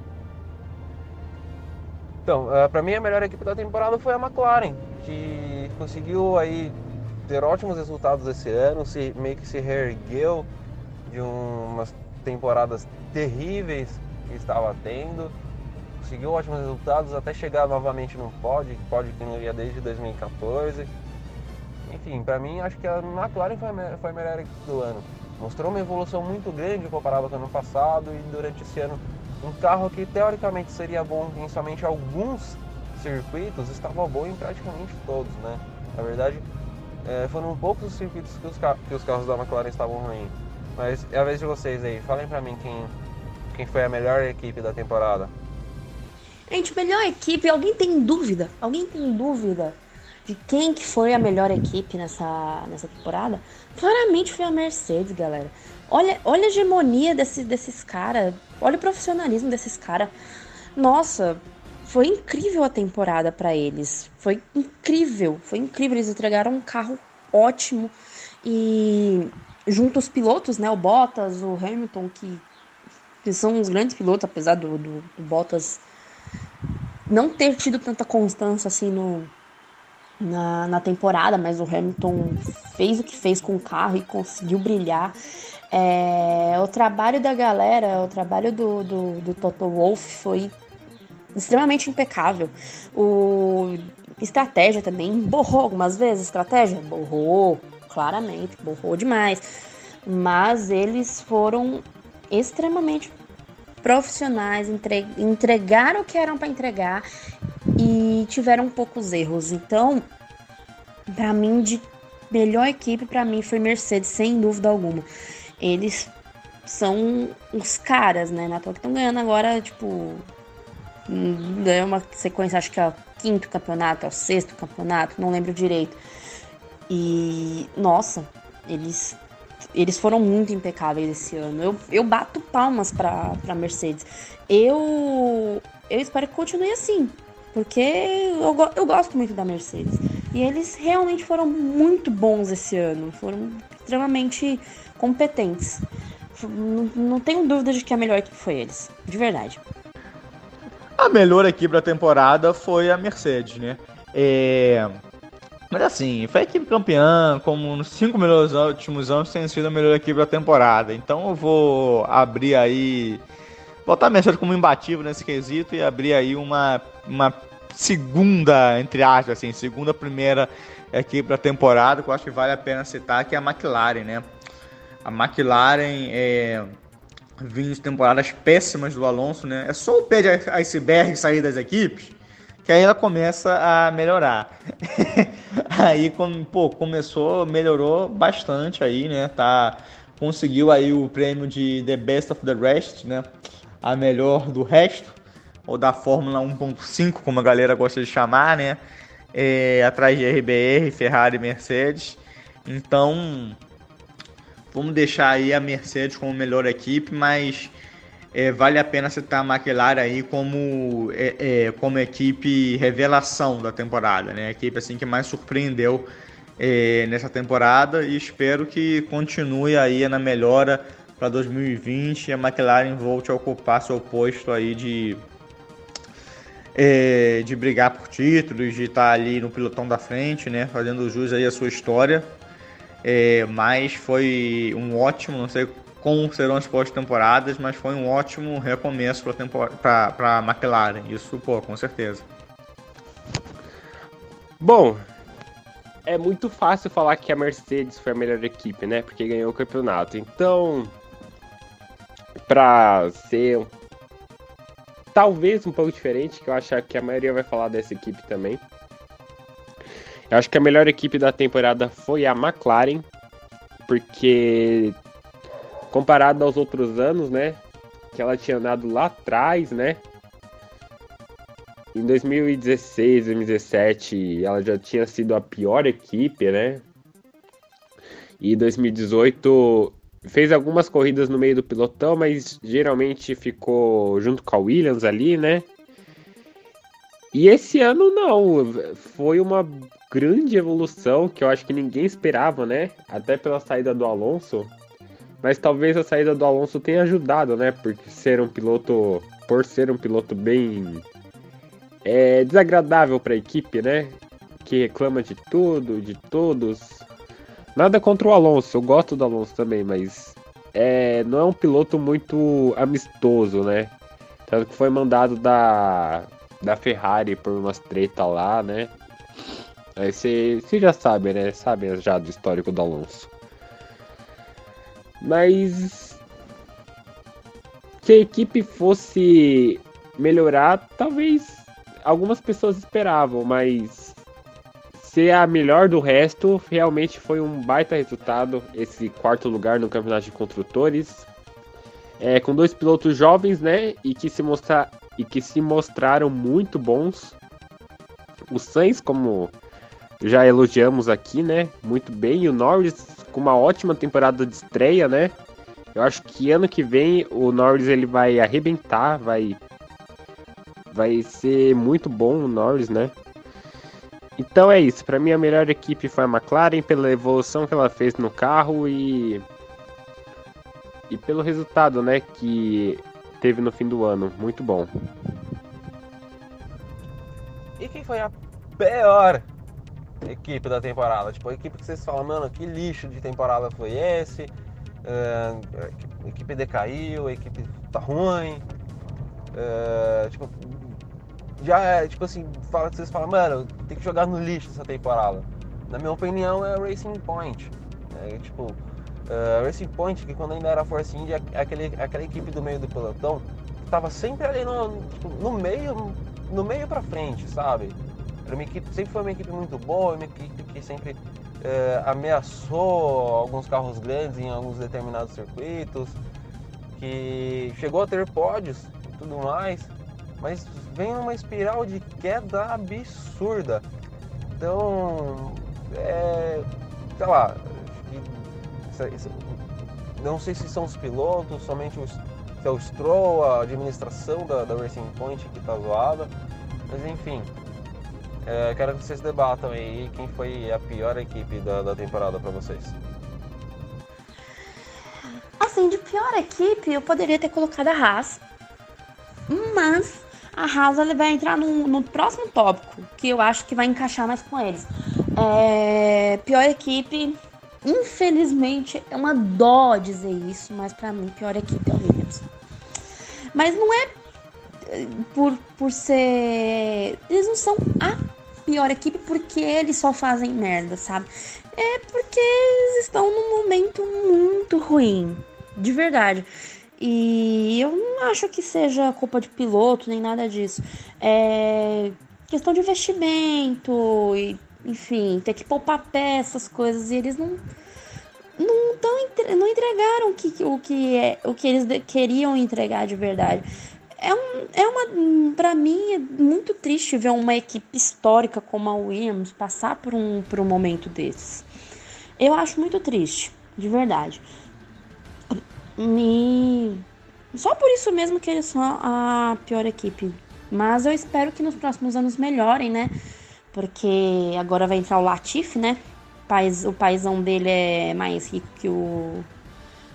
Então, é, para mim a melhor equipe da temporada foi a McLaren, que conseguiu aí ter ótimos resultados esse ano, se, meio que se reergueu de umas temporadas terríveis que estava tendo, conseguiu ótimos resultados até chegar novamente no pódio, pódio que não ia desde 2014. Enfim, para mim acho que a McLaren foi a, foi a melhor equipe do ano. Mostrou uma evolução muito grande comparado com o ano passado e durante esse ano um carro que teoricamente seria bom em somente alguns circuitos estava bom em praticamente todos, né? Na verdade, é, foram poucos os circuitos que os, que os, carros da McLaren estavam ruins. Mas é a vez de vocês aí, falem pra mim quem, quem foi a melhor equipe da temporada. Gente, melhor equipe, alguém tem dúvida? Alguém tem dúvida de quem que foi a melhor equipe nessa, nessa temporada? Claramente foi a Mercedes, galera. Olha, olha a hegemonia desse, desses caras, olha o profissionalismo desses caras. Nossa, foi incrível a temporada para eles. Foi incrível, foi incrível. Eles entregaram um carro ótimo e junto aos pilotos, né, o Bottas, o Hamilton, que, que são os grandes pilotos, apesar do, do, do Bottas não ter tido tanta constância assim no, na, na temporada, mas o Hamilton fez o que fez com o carro e conseguiu brilhar. É, o trabalho da galera, o trabalho do, do, do Toto Wolff foi extremamente impecável. O estratégia também borrou algumas vezes, estratégia borrou, claramente, borrou demais. Mas eles foram extremamente profissionais, entre, entregaram o que eram para entregar e tiveram poucos erros. Então, para mim, de melhor equipe, para mim foi Mercedes, sem dúvida alguma. Eles são os caras, né? Na toa que estão ganhando agora, tipo, ganhou uma sequência, acho que é o quinto campeonato, é o sexto campeonato, não lembro direito. E, nossa, eles eles foram muito impecáveis esse ano. Eu, eu bato palmas para Mercedes. Eu, eu espero que continue assim, porque eu, eu gosto muito da Mercedes. E eles realmente foram muito bons esse ano, foram extremamente competentes. Não, não tenho dúvida de que a melhor equipe foi eles, de verdade. A melhor equipe da temporada foi a Mercedes, né? É... Mas assim, foi a equipe campeã, como nos cinco melhores últimos anos tem sido a melhor equipe da temporada. Então eu vou abrir aí. Botar a Mercedes como imbatível nesse quesito e abrir aí uma, uma segunda, entre aspas, assim, segunda, primeira equipe da temporada, que eu acho que vale a pena citar, que é a McLaren, né? A McLaren é, de temporadas péssimas do Alonso, né? É só o pé de iceberg sair das equipes que aí ela começa a melhorar. aí, pô, começou, melhorou bastante aí, né? Tá, conseguiu aí o prêmio de The Best of the Rest, né? A melhor do resto, ou da Fórmula 1.5, como a galera gosta de chamar, né? É, atrás de RBR, Ferrari e Mercedes. Então, vamos deixar aí a Mercedes como melhor equipe, mas é, vale a pena citar a McLaren aí como, é, é, como equipe revelação da temporada, né? A equipe assim que mais surpreendeu é, nessa temporada e espero que continue aí na melhora para 2020 e a McLaren volte a ocupar seu posto aí de é, de brigar por títulos, de estar ali no pilotão da frente, né? Fazendo jus aí a sua história. É, mas foi um ótimo, não sei como serão as pós-temporadas, mas foi um ótimo recomeço para a McLaren. Isso, pô, com certeza. Bom, é muito fácil falar que a Mercedes foi a melhor equipe, né? Porque ganhou o campeonato. Então, para ser talvez um pouco diferente, que eu acho que a maioria vai falar dessa equipe também. Eu acho que a melhor equipe da temporada foi a McLaren, porque comparado aos outros anos, né? Que ela tinha andado lá atrás, né? Em 2016, 2017, ela já tinha sido a pior equipe, né? E 2018 fez algumas corridas no meio do pilotão, mas geralmente ficou junto com a Williams ali, né? E esse ano não, foi uma grande evolução que eu acho que ninguém esperava, né? Até pela saída do Alonso. Mas talvez a saída do Alonso tenha ajudado, né? Porque ser um piloto, por ser um piloto bem é, desagradável para a equipe, né? Que reclama de tudo, de todos. Nada contra o Alonso, eu gosto do Alonso também, mas é, não é um piloto muito amistoso, né? Tanto que foi mandado da, da Ferrari por umas treta lá, né? Aí você já sabe, né? Sabe já do histórico do Alonso. Mas se a equipe fosse melhorar, talvez algumas pessoas esperavam, mas ser a melhor do resto realmente foi um baita resultado esse quarto lugar no campeonato de construtores. É, com dois pilotos jovens, né, e que se mostrar e que se mostraram muito bons. O Sainz, como já elogiamos aqui, né, muito bem, e o Norris com uma ótima temporada de estreia, né? Eu acho que ano que vem o Norris ele vai arrebentar, vai vai ser muito bom o Norris, né? Então é isso, para mim a melhor equipe foi a McLaren pela evolução que ela fez no carro e e pelo resultado, né, que teve no fim do ano, muito bom. E quem foi a pior equipe da temporada? Tipo, a equipe que vocês falam, mano, que lixo de temporada foi esse? Uh, a equipe decaiu, a equipe tá ruim. Uh, tipo, já é, tipo assim, fala, vocês falam, mano, tem que jogar no lixo essa temporada. na minha opinião, é Racing Point. É, tipo, a Racing Point, que quando ainda era Force India, aquele, aquela equipe do meio do pelotão, estava sempre ali no, tipo, no meio, no meio para frente, sabe? Era uma equipe, sempre foi uma equipe muito boa, uma equipe que sempre é, ameaçou alguns carros grandes em alguns determinados circuitos, que chegou a ter pódios e tudo mais, mas vem numa espiral de queda absurda. Então, é, sei lá, não sei se são os pilotos, somente os, se é o Stroll, a administração da, da Racing Point que está zoada, mas enfim, é, quero que vocês debatam aí quem foi a pior equipe da, da temporada para vocês. Assim, de pior equipe, eu poderia ter colocado a Haas. Mas a Haas ela vai entrar no, no próximo tópico, que eu acho que vai encaixar mais com eles. É, pior equipe, infelizmente, é uma dó dizer isso, mas para mim, pior equipe é o Williams. Mas não é por, por ser. Eles não são a pior equipe porque eles só fazem merda, sabe? É porque eles estão num momento muito ruim, de verdade. E eu não acho que seja culpa de piloto nem nada disso. É questão de investimento e, enfim, ter que poupar peças, coisas, e eles não não, tão, não entregaram o que, o, que é, o que eles queriam entregar de verdade é, um, é uma. Para mim, é muito triste ver uma equipe histórica como a Williams passar por um, por um momento desses. Eu acho muito triste, de verdade. E só por isso mesmo que eles são a pior equipe. Mas eu espero que nos próximos anos melhorem, né? Porque agora vai entrar o Latif, né? O paizão dele é mais rico que o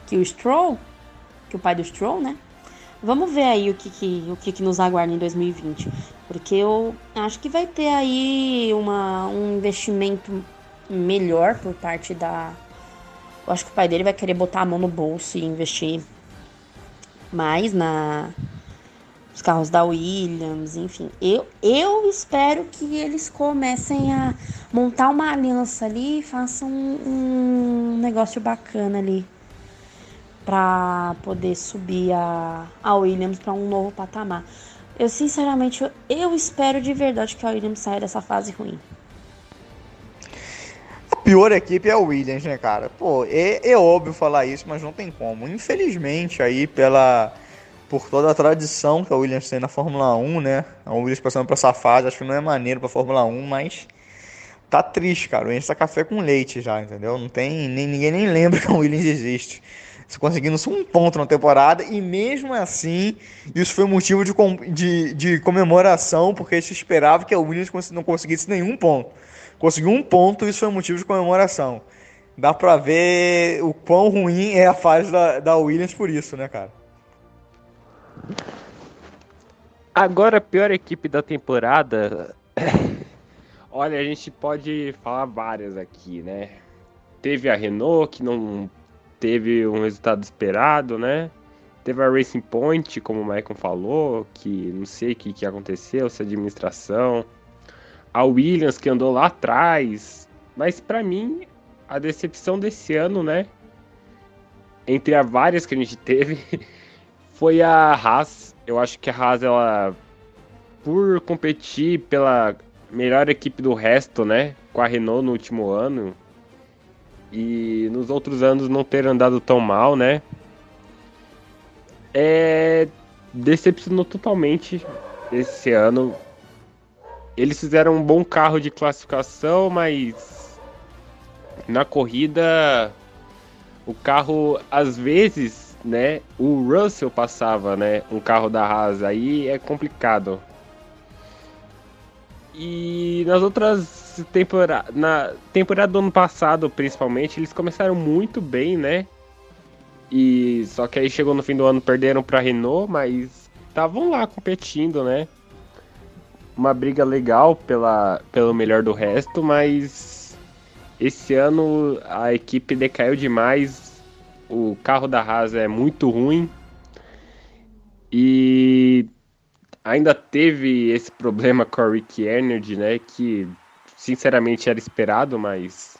que o Stroll, que o pai do Stroll, né? Vamos ver aí o que, que o que, que, nos aguarda em 2020. Porque eu acho que vai ter aí uma, um investimento melhor por parte da. Eu acho que o pai dele vai querer botar a mão no bolso e investir mais na os carros da Williams, enfim. Eu, eu espero que eles comecem a montar uma aliança ali e façam um, um negócio bacana ali para poder subir a, a Williams para um novo patamar. Eu sinceramente eu, eu, espero de verdade que a Williams saia dessa fase ruim. A pior equipe é a Williams, né, cara? Pô, é, é óbvio falar isso, mas não tem como. Infelizmente, aí pela por toda a tradição que a Williams tem na Fórmula 1, né? A Williams passando por essa fase, acho que não é maneiro para Fórmula 1, mas tá triste, cara. O Williams tá café com leite já, entendeu? Não tem nem ninguém nem lembra que a Williams existe conseguindo só um ponto na temporada, e mesmo assim, isso foi motivo de, de, de comemoração, porque se esperava que a Williams não conseguisse nenhum ponto. Conseguiu um ponto, isso foi motivo de comemoração. Dá pra ver o quão ruim é a fase da, da Williams por isso, né, cara? Agora, a pior equipe da temporada. Olha, a gente pode falar várias aqui, né? Teve a Renault, que não teve um resultado esperado, né? Teve a Racing Point, como o Michael falou, que não sei o que, que aconteceu, se a administração. A Williams, que andou lá atrás. Mas para mim, a decepção desse ano, né? Entre as várias que a gente teve, foi a Haas. Eu acho que a Haas, ela, por competir pela melhor equipe do resto, né? Com a Renault no último ano, e nos outros anos não ter andado tão mal, né? É, decepcionou totalmente esse ano. Eles fizeram um bom carro de classificação, mas na corrida o carro às vezes, né? O Russell passava, né? Um carro da Haas aí é complicado. E nas outras temporada, na temporada do ano passado, principalmente, eles começaram muito bem, né? E só que aí chegou no fim do ano, perderam para Renault, mas estavam lá competindo, né? Uma briga legal pela, pelo melhor do resto, mas esse ano a equipe decaiu demais. O carro da Haas é muito ruim. E ainda teve esse problema com a Rick Energy, né? Que sinceramente era esperado, mas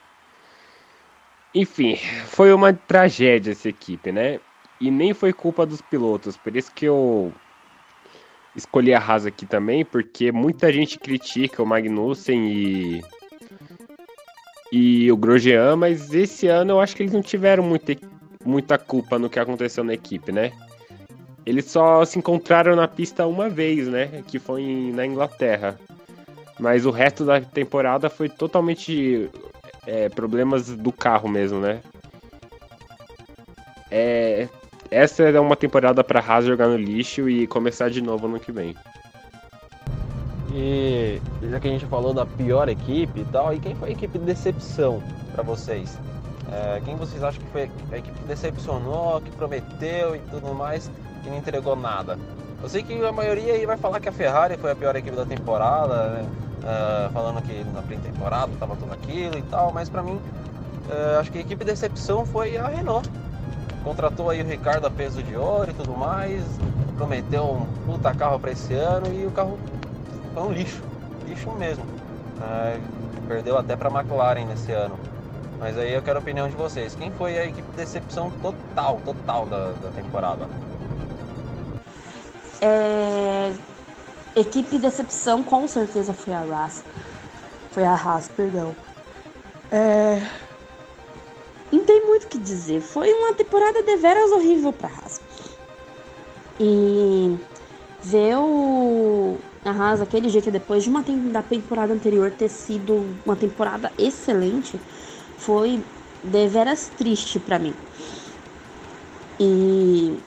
enfim, foi uma tragédia essa equipe, né? E nem foi culpa dos pilotos, por isso que eu escolhi a Haas aqui também, porque muita gente critica o Magnussen e e o Grosjean, mas esse ano eu acho que eles não tiveram muita, muita culpa no que aconteceu na equipe, né? Eles só se encontraram na pista uma vez, né? Que foi na Inglaterra. Mas o resto da temporada foi totalmente é, problemas do carro mesmo, né? É, essa é uma temporada para Haas jogar no lixo e começar de novo no que vem. E já que a gente falou da pior equipe e tal, e quem foi a equipe de decepção para vocês? É, quem vocês acham que foi a equipe que decepcionou, que prometeu e tudo mais, que não entregou nada? Eu sei que a maioria aí vai falar que a Ferrari foi a pior equipe da temporada, né? Uh, falando que na pré-temporada tava tudo aquilo e tal, mas para mim, uh, acho que a equipe de decepção foi a Renault. Contratou aí o Ricardo a peso de ouro e tudo mais, prometeu um puta carro para esse ano e o carro foi um lixo, lixo mesmo. Uh, perdeu até para a McLaren nesse ano. Mas aí eu quero a opinião de vocês. Quem foi a equipe de decepção total, total da, da temporada? É, Equipe decepção com certeza foi a Haas. Foi a Haas, perdão. É... Não tem muito o que dizer. Foi uma temporada de veras horrível para a Haas. E ver o a Haas aquele jeito depois de uma da temporada anterior ter sido uma temporada excelente foi deveras triste para mim. E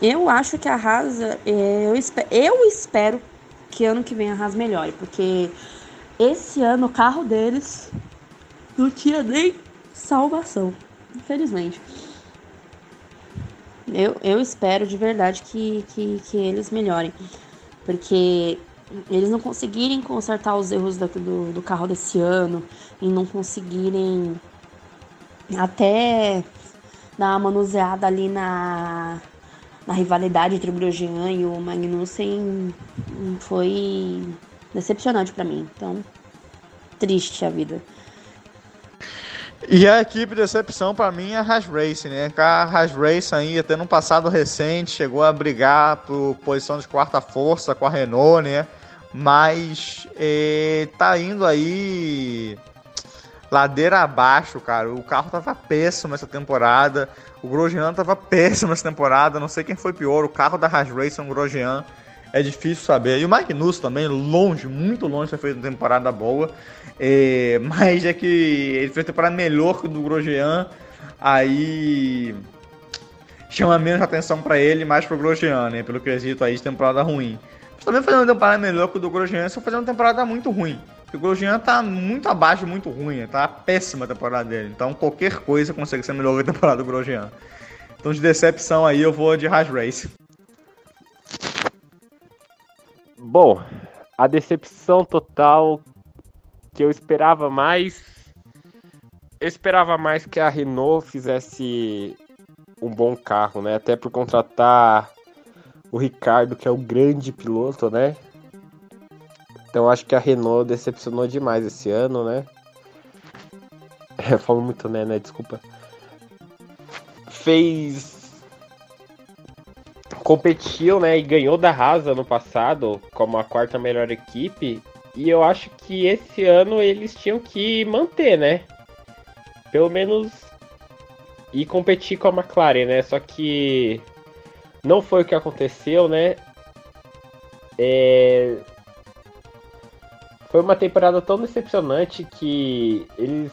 eu acho que a Haas, é, eu, espero, eu espero que ano que vem a Haas melhore, porque esse ano o carro deles não tinha nem salvação, infelizmente. Eu, eu espero de verdade que, que, que eles melhorem, porque eles não conseguirem consertar os erros do, do, do carro desse ano e não conseguirem até dar uma manuseada ali na a rivalidade entre o Grosjean e o Magnussen foi decepcionante para mim. Então, triste a vida. E a equipe de decepção para mim é a Haas Race, né? A Haas Race aí, até no passado recente, chegou a brigar por posição de quarta força com a Renault, né? Mas é, tá indo aí ladeira abaixo, cara. O carro tava péssimo essa temporada. O Grosjean tava péssimo essa temporada. Não sei quem foi pior, o carro da Haas Racing o Grosjean. É difícil saber. E o Magnus também, longe, muito longe feito uma temporada boa. É, mas é que ele fez uma temporada melhor que o do Grosjean. Aí chama menos atenção para ele, mais pro Grosjean, né? Pelo quesito aí de temporada ruim. Mas também fazendo uma temporada melhor que o do Grosjean, só fazendo uma temporada muito ruim. Porque o Grosjean tá muito abaixo, muito ruim, tá péssima a temporada dele. Então qualquer coisa consegue ser melhor que a temporada do Grosjean. Então de decepção aí eu vou de Haas Race. Bom, a decepção total que eu esperava mais. Eu esperava mais que a Renault fizesse um bom carro, né? Até por contratar o Ricardo, que é o grande piloto, né? Então acho que a Renault decepcionou demais esse ano, né? Eu falo muito né, né? Desculpa. Fez. Competiu, né? E ganhou da Haas no passado como a quarta melhor equipe. E eu acho que esse ano eles tinham que manter, né? Pelo menos e competir com a McLaren, né? Só que não foi o que aconteceu, né? É, foi uma temporada tão decepcionante que eles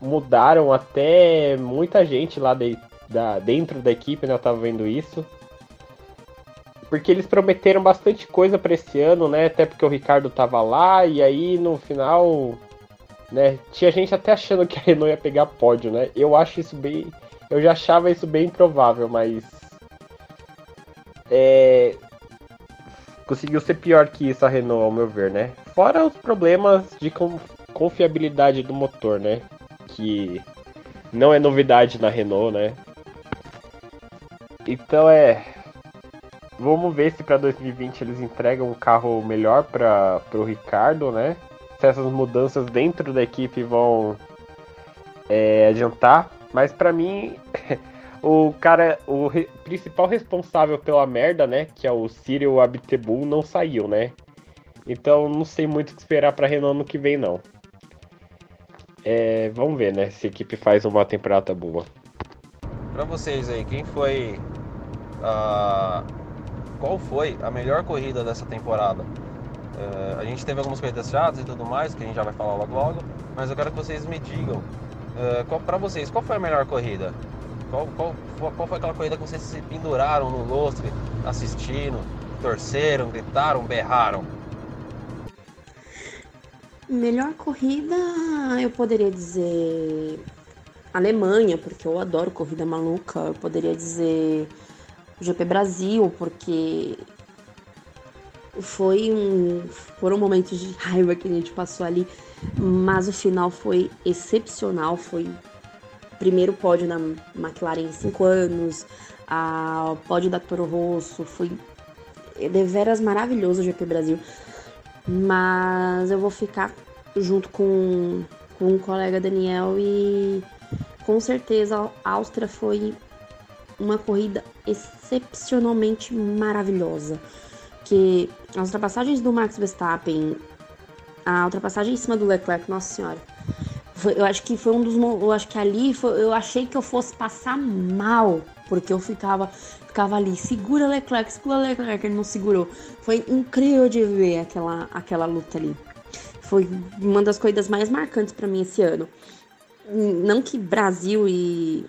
mudaram até muita gente lá de, da, dentro da equipe, né? Eu tava vendo isso. Porque eles prometeram bastante coisa para esse ano, né? Até porque o Ricardo tava lá e aí no final, né? Tinha gente até achando que a Renault ia pegar pódio, né? Eu acho isso bem. Eu já achava isso bem improvável, mas. É, conseguiu ser pior que isso a Renault, ao meu ver, né? Fora os problemas de confiabilidade do motor, né? Que não é novidade na Renault, né? Então é. Vamos ver se para 2020 eles entregam um carro melhor para o Ricardo, né? Se essas mudanças dentro da equipe vão é, adiantar. Mas para mim, o cara, o re, principal responsável pela merda, né? Que é o Cyril Abitebul, não saiu, né? Então não sei muito o que esperar para Renault no que vem, não. É, vamos ver, né? Se a equipe faz uma temporada boa. Para vocês aí, quem foi qual foi a melhor corrida dessa temporada? Uh, a gente teve algumas corridas chatas e tudo mais, que a gente já vai falar logo logo, mas eu quero que vocês me digam, uh, qual, para vocês, qual foi a melhor corrida? Qual, qual, qual foi aquela corrida que vocês se penduraram no lustre, assistindo, torceram, gritaram, berraram? Melhor corrida, eu poderia dizer Alemanha, porque eu adoro corrida maluca. Eu poderia dizer GP Brasil, porque foi um foram momentos de raiva que a gente passou ali, mas o final foi excepcional, foi primeiro pódio da McLaren em cinco anos, a pódio da Toro Rosso, foi deveras maravilhoso o GP Brasil. Mas eu vou ficar junto com, com o colega Daniel e com certeza a Áustria foi uma corrida excepcionalmente maravilhosa. Que as ultrapassagens do Max Verstappen, a ultrapassagem em cima do Leclerc, nossa senhora. Eu acho que foi um dos. Eu acho que ali foi, eu achei que eu fosse passar mal. Porque eu ficava, ficava ali, segura Leclerc, segura Leclerc, ele não segurou. Foi incrível de ver aquela, aquela luta ali. Foi uma das corridas mais marcantes para mim esse ano. Não que Brasil e,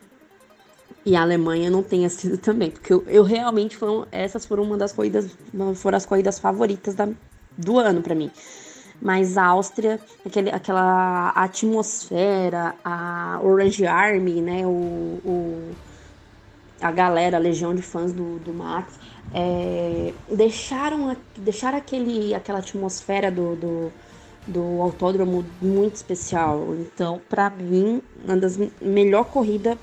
e Alemanha não tenha sido também, porque eu, eu realmente foram, essas foram uma das corridas, foram as corridas favoritas da, do ano para mim mas a Áustria, aquele, aquela atmosfera, a Orange Army, né, o, o, a galera, a legião de fãs do, do Max, é, deixaram, deixaram aquele, aquela atmosfera do, do, do autódromo muito especial. Então, para mim, uma das melhor corrida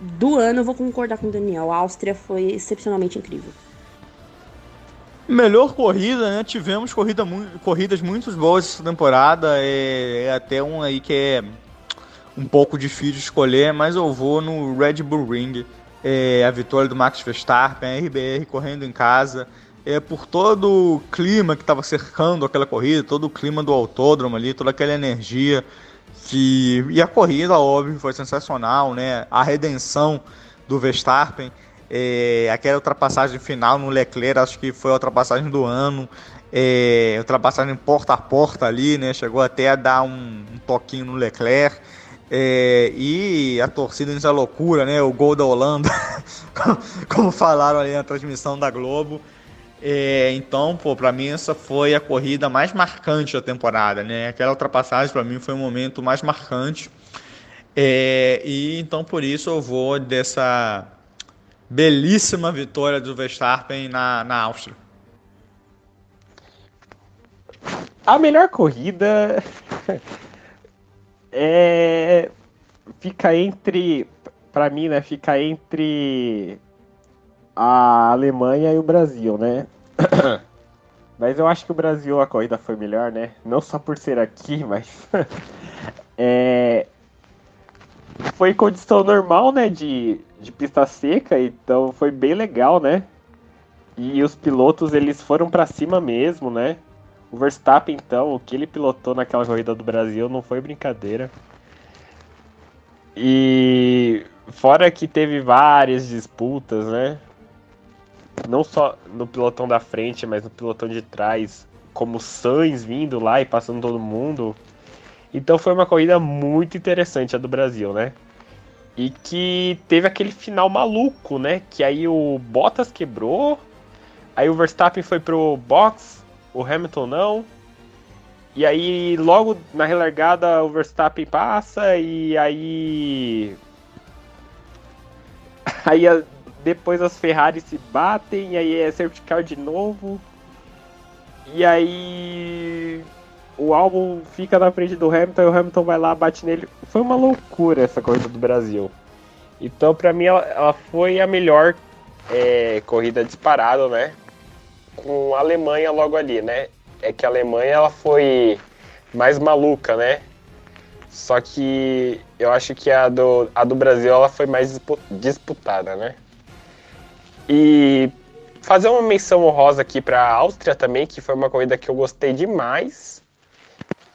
do ano, eu vou concordar com o Daniel. A Áustria foi excepcionalmente incrível. Melhor corrida, né? Tivemos corrida mu corridas muito boas essa temporada. É, é, até um aí que é um pouco difícil de escolher, mas eu vou no Red Bull Ring. É, a vitória do Max Verstappen, RBR correndo em casa. É, por todo o clima que estava cercando aquela corrida, todo o clima do autódromo ali, toda aquela energia. Que... E a corrida, óbvio, foi sensacional, né? A redenção do Verstappen. É, aquela ultrapassagem final no Leclerc, acho que foi a ultrapassagem do ano. É, ultrapassagem porta a porta ali, né? Chegou até a dar um, um toquinho no Leclerc. É, e a torcida nessa loucura, né? O gol da Holanda, como falaram ali na transmissão da Globo. É, então, pô, para mim essa foi a corrida mais marcante da temporada, né? Aquela ultrapassagem para mim foi o momento mais marcante. É, e então por isso eu vou dessa belíssima vitória do Verstappen na, na Áustria. A melhor corrida é fica entre para mim, né, fica entre a Alemanha e o Brasil, né? mas eu acho que o Brasil a corrida foi melhor, né? Não só por ser aqui, mas é foi condição normal, né, de, de pista seca, então foi bem legal, né? E os pilotos, eles foram para cima mesmo, né? O Verstappen, então, o que ele pilotou naquela corrida do Brasil não foi brincadeira. E fora que teve várias disputas, né? Não só no pilotão da frente, mas no pilotão de trás, como Sainz vindo lá e passando todo mundo. Então foi uma corrida muito interessante a do Brasil, né? E que teve aquele final maluco, né? Que aí o Bottas quebrou, aí o Verstappen foi pro box, o Hamilton não. E aí logo na relargada o Verstappen passa e aí aí depois as Ferrari se batem e aí é safety car de novo. E aí o álbum fica na frente do Hamilton e o Hamilton vai lá, bate nele. Foi uma loucura essa corrida do Brasil. Então, para mim, ela, ela, foi a melhor é, corrida disparada, né? Com a Alemanha logo ali, né? É que a Alemanha ela foi mais maluca, né? Só que eu acho que a do, a do Brasil ela foi mais disputada, né? E fazer uma menção honrosa aqui para a Áustria também, que foi uma corrida que eu gostei demais,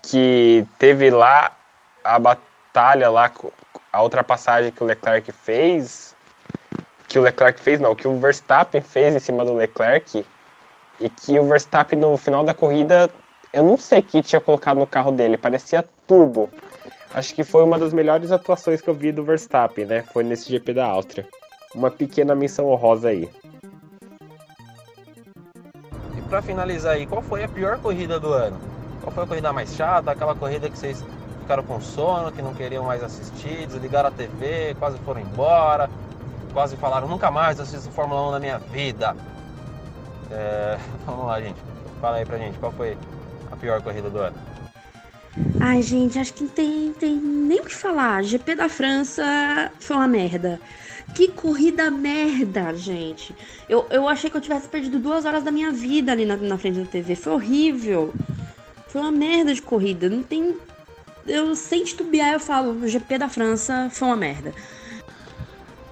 que teve lá a batalha lá, a ultrapassagem que o Leclerc fez, que o Leclerc fez não, que o Verstappen fez em cima do Leclerc, e que o Verstappen no final da corrida, eu não sei o que tinha colocado no carro dele, parecia turbo. Acho que foi uma das melhores atuações que eu vi do Verstappen, né? Foi nesse GP da Áustria. Uma pequena menção honrosa aí. E para finalizar aí, qual foi a pior corrida do ano? Qual foi a corrida mais chata? Aquela corrida que vocês ficaram com sono, que não queriam mais assistir, desligaram a TV, quase foram embora, quase falaram nunca mais assisto Fórmula 1 na minha vida. É... Vamos lá, gente. Fala aí pra gente, qual foi a pior corrida do ano? Ai, gente, acho que não tem, tem nem o que falar. GP da França foi uma merda. Que corrida merda, gente. Eu, eu achei que eu tivesse perdido duas horas da minha vida ali na, na frente da TV. Foi horrível. Foi uma merda de corrida. Não tem. Eu sem titubear, eu falo, o GP da França foi uma merda.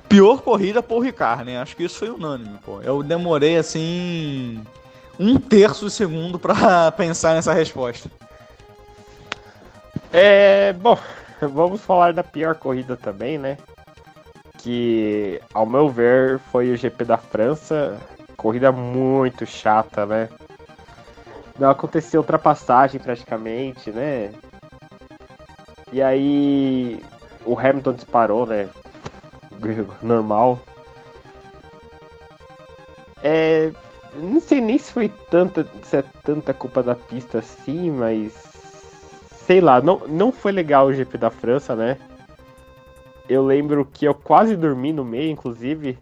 Pior corrida por Ricard, né? Acho que isso foi unânime, pô. Eu demorei assim. um terço de segundo para pensar nessa resposta. É, bom, vamos falar da pior corrida também, né? Que, ao meu ver, foi o GP da França. Corrida muito chata, né? Não aconteceu ultrapassagem praticamente, né? E aí o Hamilton disparou, né? Normal. É, não sei nem se foi tanta, se é tanta culpa da pista assim, mas sei lá, não, não foi legal o GP da França, né? Eu lembro que eu quase dormi no meio, inclusive.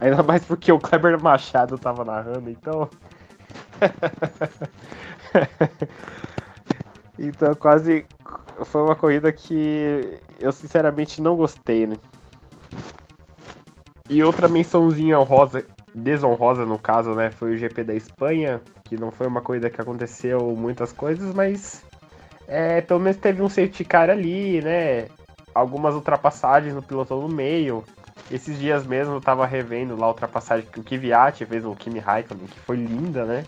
Ainda mais porque o Kleber Machado tava narrando, então. então quase. Foi uma corrida que eu sinceramente não gostei, né? E outra mençãozinha honrosa, desonrosa no caso, né? Foi o GP da Espanha, que não foi uma corrida que aconteceu muitas coisas, mas é, pelo menos teve um safety car ali, né? Algumas ultrapassagens no pilotão no meio. Esses dias mesmo eu tava revendo lá a ultrapassagem que o Kvyat fez no Kimi Raikkonen, que foi linda, né?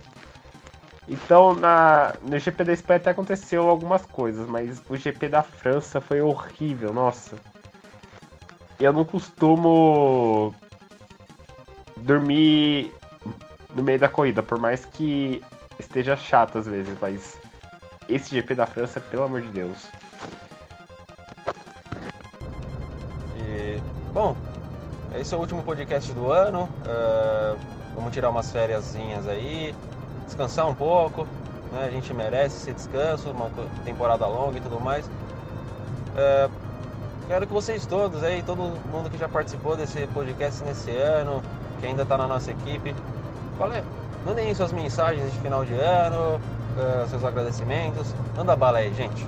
Então, na, no GP da Espanha até aconteceu algumas coisas, mas o GP da França foi horrível, nossa. Eu não costumo dormir no meio da corrida, por mais que esteja chato às vezes, mas esse GP da França, pelo amor de Deus. E, bom, esse é o último podcast do ano. Uh, vamos tirar umas férias aí, descansar um pouco. Né? A gente merece esse descanso, uma temporada longa e tudo mais. Uh, quero que vocês todos aí, todo mundo que já participou desse podcast nesse ano, que ainda está na nossa equipe, fale, mandem suas mensagens de final de ano, uh, seus agradecimentos. Manda bala aí, gente.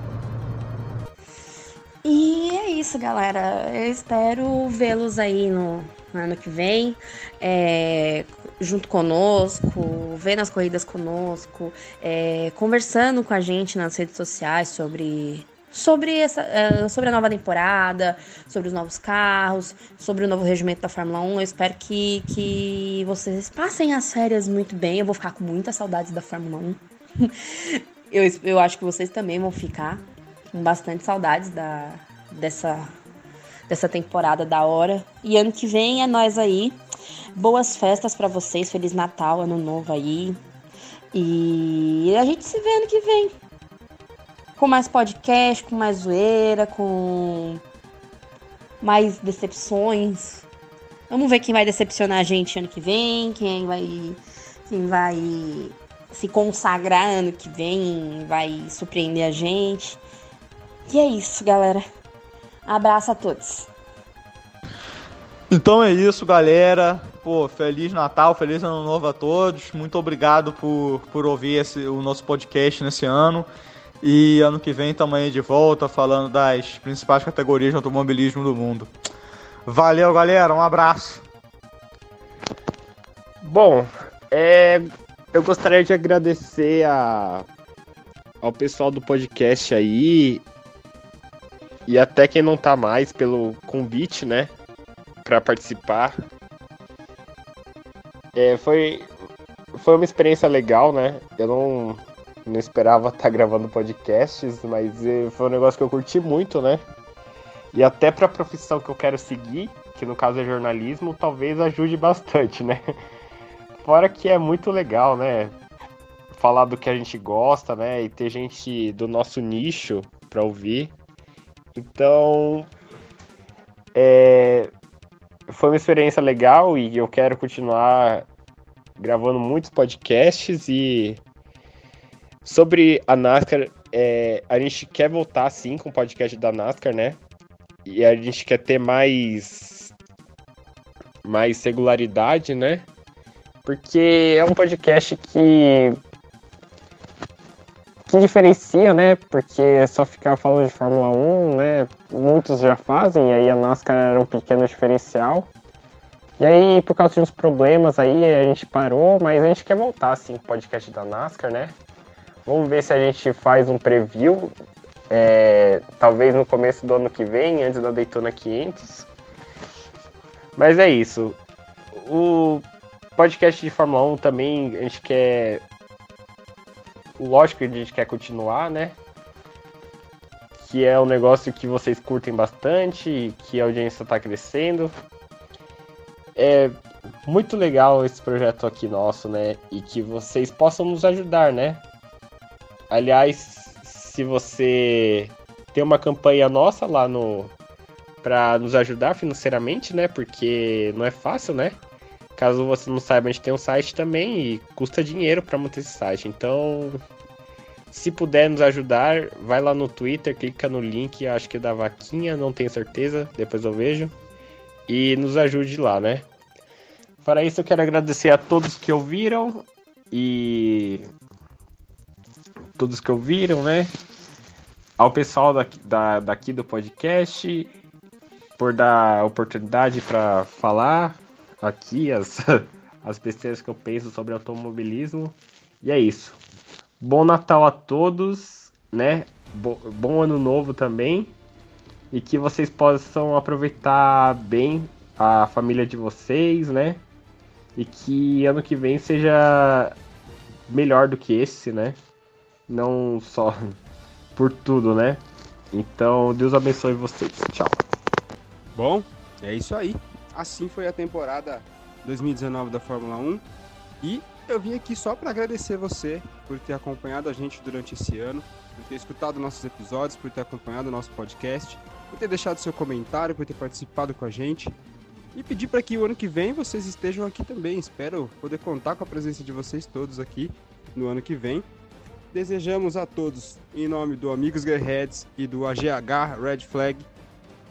E é isso, galera. Eu espero vê-los aí no ano que vem, é, junto conosco, vendo as corridas conosco, é, conversando com a gente nas redes sociais sobre sobre, essa, uh, sobre a nova temporada, sobre os novos carros, sobre o novo regimento da Fórmula 1. Eu espero que, que vocês passem as férias muito bem. Eu vou ficar com muitas saudades da Fórmula 1. eu, eu acho que vocês também vão ficar com bastante saudades da, dessa, dessa temporada da hora. E ano que vem é nós aí. Boas festas para vocês, Feliz Natal, Ano Novo aí. E a gente se vê ano que vem. Com mais podcast, com mais zoeira, com mais decepções. Vamos ver quem vai decepcionar a gente ano que vem, quem vai quem vai se consagrar ano que vem, vai surpreender a gente. E é isso, galera. Abraço a todos. Então é isso, galera. Pô, feliz Natal, feliz ano novo a todos. Muito obrigado por, por ouvir esse, o nosso podcast nesse ano. E ano que vem estamos aí de volta falando das principais categorias de automobilismo do mundo. Valeu, galera. Um abraço. Bom, é, eu gostaria de agradecer a, ao pessoal do podcast aí e até quem não tá mais pelo convite, né, para participar. É, foi foi uma experiência legal, né? Eu não não esperava estar tá gravando podcasts, mas é, foi um negócio que eu curti muito, né? E até para a profissão que eu quero seguir, que no caso é jornalismo, talvez ajude bastante, né? Fora que é muito legal, né? Falar do que a gente gosta, né? E ter gente do nosso nicho para ouvir. Então, é, foi uma experiência legal e eu quero continuar gravando muitos podcasts e Sobre a NASCAR, é, a gente quer voltar sim com o podcast da NASCAR, né? E a gente quer ter mais mais regularidade, né? Porque é um podcast que que diferencia, né? Porque é só ficar falando de Fórmula 1, né? Muitos já fazem, e aí a NASCAR era um pequeno diferencial. E aí, por causa de uns problemas aí, a gente parou, mas a gente quer voltar, assim, o podcast da NASCAR, né? Vamos ver se a gente faz um preview, é, talvez no começo do ano que vem, antes da Daytona 500. Mas é isso. O podcast de Fórmula 1 também a gente quer. Lógico que a gente quer continuar, né? Que é um negócio que vocês curtem bastante, que a audiência está crescendo. É muito legal esse projeto aqui nosso, né? E que vocês possam nos ajudar, né? Aliás, se você tem uma campanha nossa lá no para nos ajudar financeiramente, né? Porque não é fácil, né? Caso você não saiba, a gente tem um site também e custa dinheiro para manter esse site. Então, se puder nos ajudar, vai lá no Twitter, clica no link, acho que é da vaquinha, não tenho certeza, depois eu vejo. E nos ajude lá, né? Para isso eu quero agradecer a todos que ouviram e todos que ouviram, né? Ao pessoal daqui, da, daqui do podcast por dar oportunidade para falar aqui as, as besteiras que eu penso sobre automobilismo. E é isso. Bom Natal a todos, né? Bo bom ano novo também. E que vocês possam aproveitar bem a família de vocês, né? E que ano que vem seja melhor do que esse, né? não só por tudo, né? Então, Deus abençoe vocês. Tchau. Bom, é isso aí. Assim foi a temporada 2019 da Fórmula 1 e eu vim aqui só para agradecer você por ter acompanhado a gente durante esse ano, por ter escutado nossos episódios, por ter acompanhado o nosso podcast, por ter deixado seu comentário, por ter participado com a gente. E pedir para que o ano que vem vocês estejam aqui também. Espero poder contar com a presença de vocês todos aqui no ano que vem. Desejamos a todos, em nome do Amigos Gearheads e do AGH Red Flag,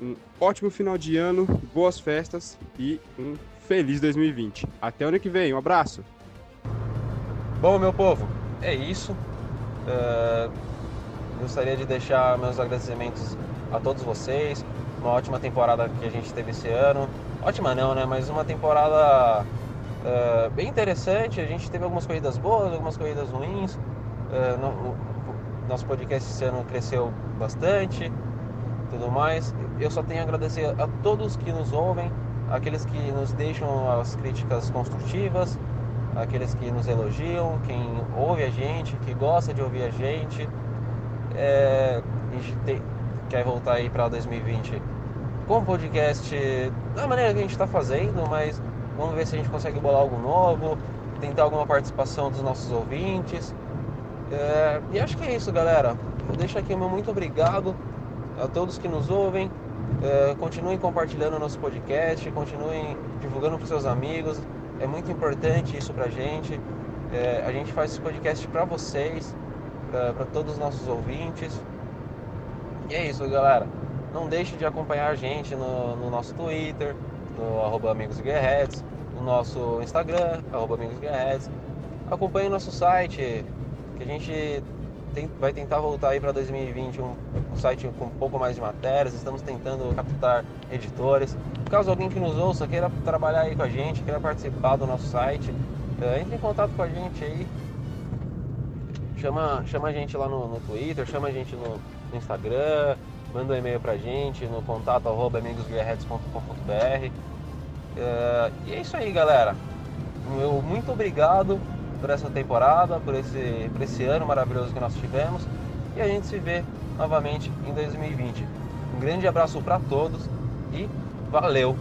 um ótimo final de ano, boas festas e um feliz 2020. Até o ano que vem, um abraço! Bom, meu povo, é isso. Uh, gostaria de deixar meus agradecimentos a todos vocês. Uma ótima temporada que a gente teve esse ano. Ótima não, né? Mas uma temporada uh, bem interessante. A gente teve algumas corridas boas, algumas corridas ruins. Uh, no, nosso podcast esse ano cresceu bastante, tudo mais. Eu só tenho a agradecer a todos que nos ouvem, aqueles que nos deixam as críticas construtivas, aqueles que nos elogiam, quem ouve a gente, que gosta de ouvir a gente. É, a gente tem, quer voltar aí para 2020 com o podcast da maneira que a gente está fazendo, mas vamos ver se a gente consegue bolar algo novo, tentar alguma participação dos nossos ouvintes. É, e acho que é isso, galera. Eu deixo aqui o meu muito obrigado a todos que nos ouvem. É, continuem compartilhando o nosso podcast, continuem divulgando para seus amigos. É muito importante isso para a gente. É, a gente faz esse podcast para vocês, para todos os nossos ouvintes. E é isso, galera. Não deixe de acompanhar a gente no, no nosso Twitter, no arroba Amigos no nosso Instagram, arroba Amigos Acompanhe nosso site, que a gente vai tentar voltar aí para 2020 um, um, site com um pouco mais de matérias. Estamos tentando captar editores. Caso alguém que nos ouça queira trabalhar aí com a gente, queira participar do nosso site, uh, entre em contato com a gente aí. Chama, chama a gente lá no, no Twitter, chama a gente no, no Instagram, manda um e-mail pra gente no contato arroba. Uh, e é isso aí, galera. Eu, muito obrigado por essa temporada, por esse, por esse ano maravilhoso que nós tivemos. E a gente se vê novamente em 2020. Um grande abraço para todos e valeu!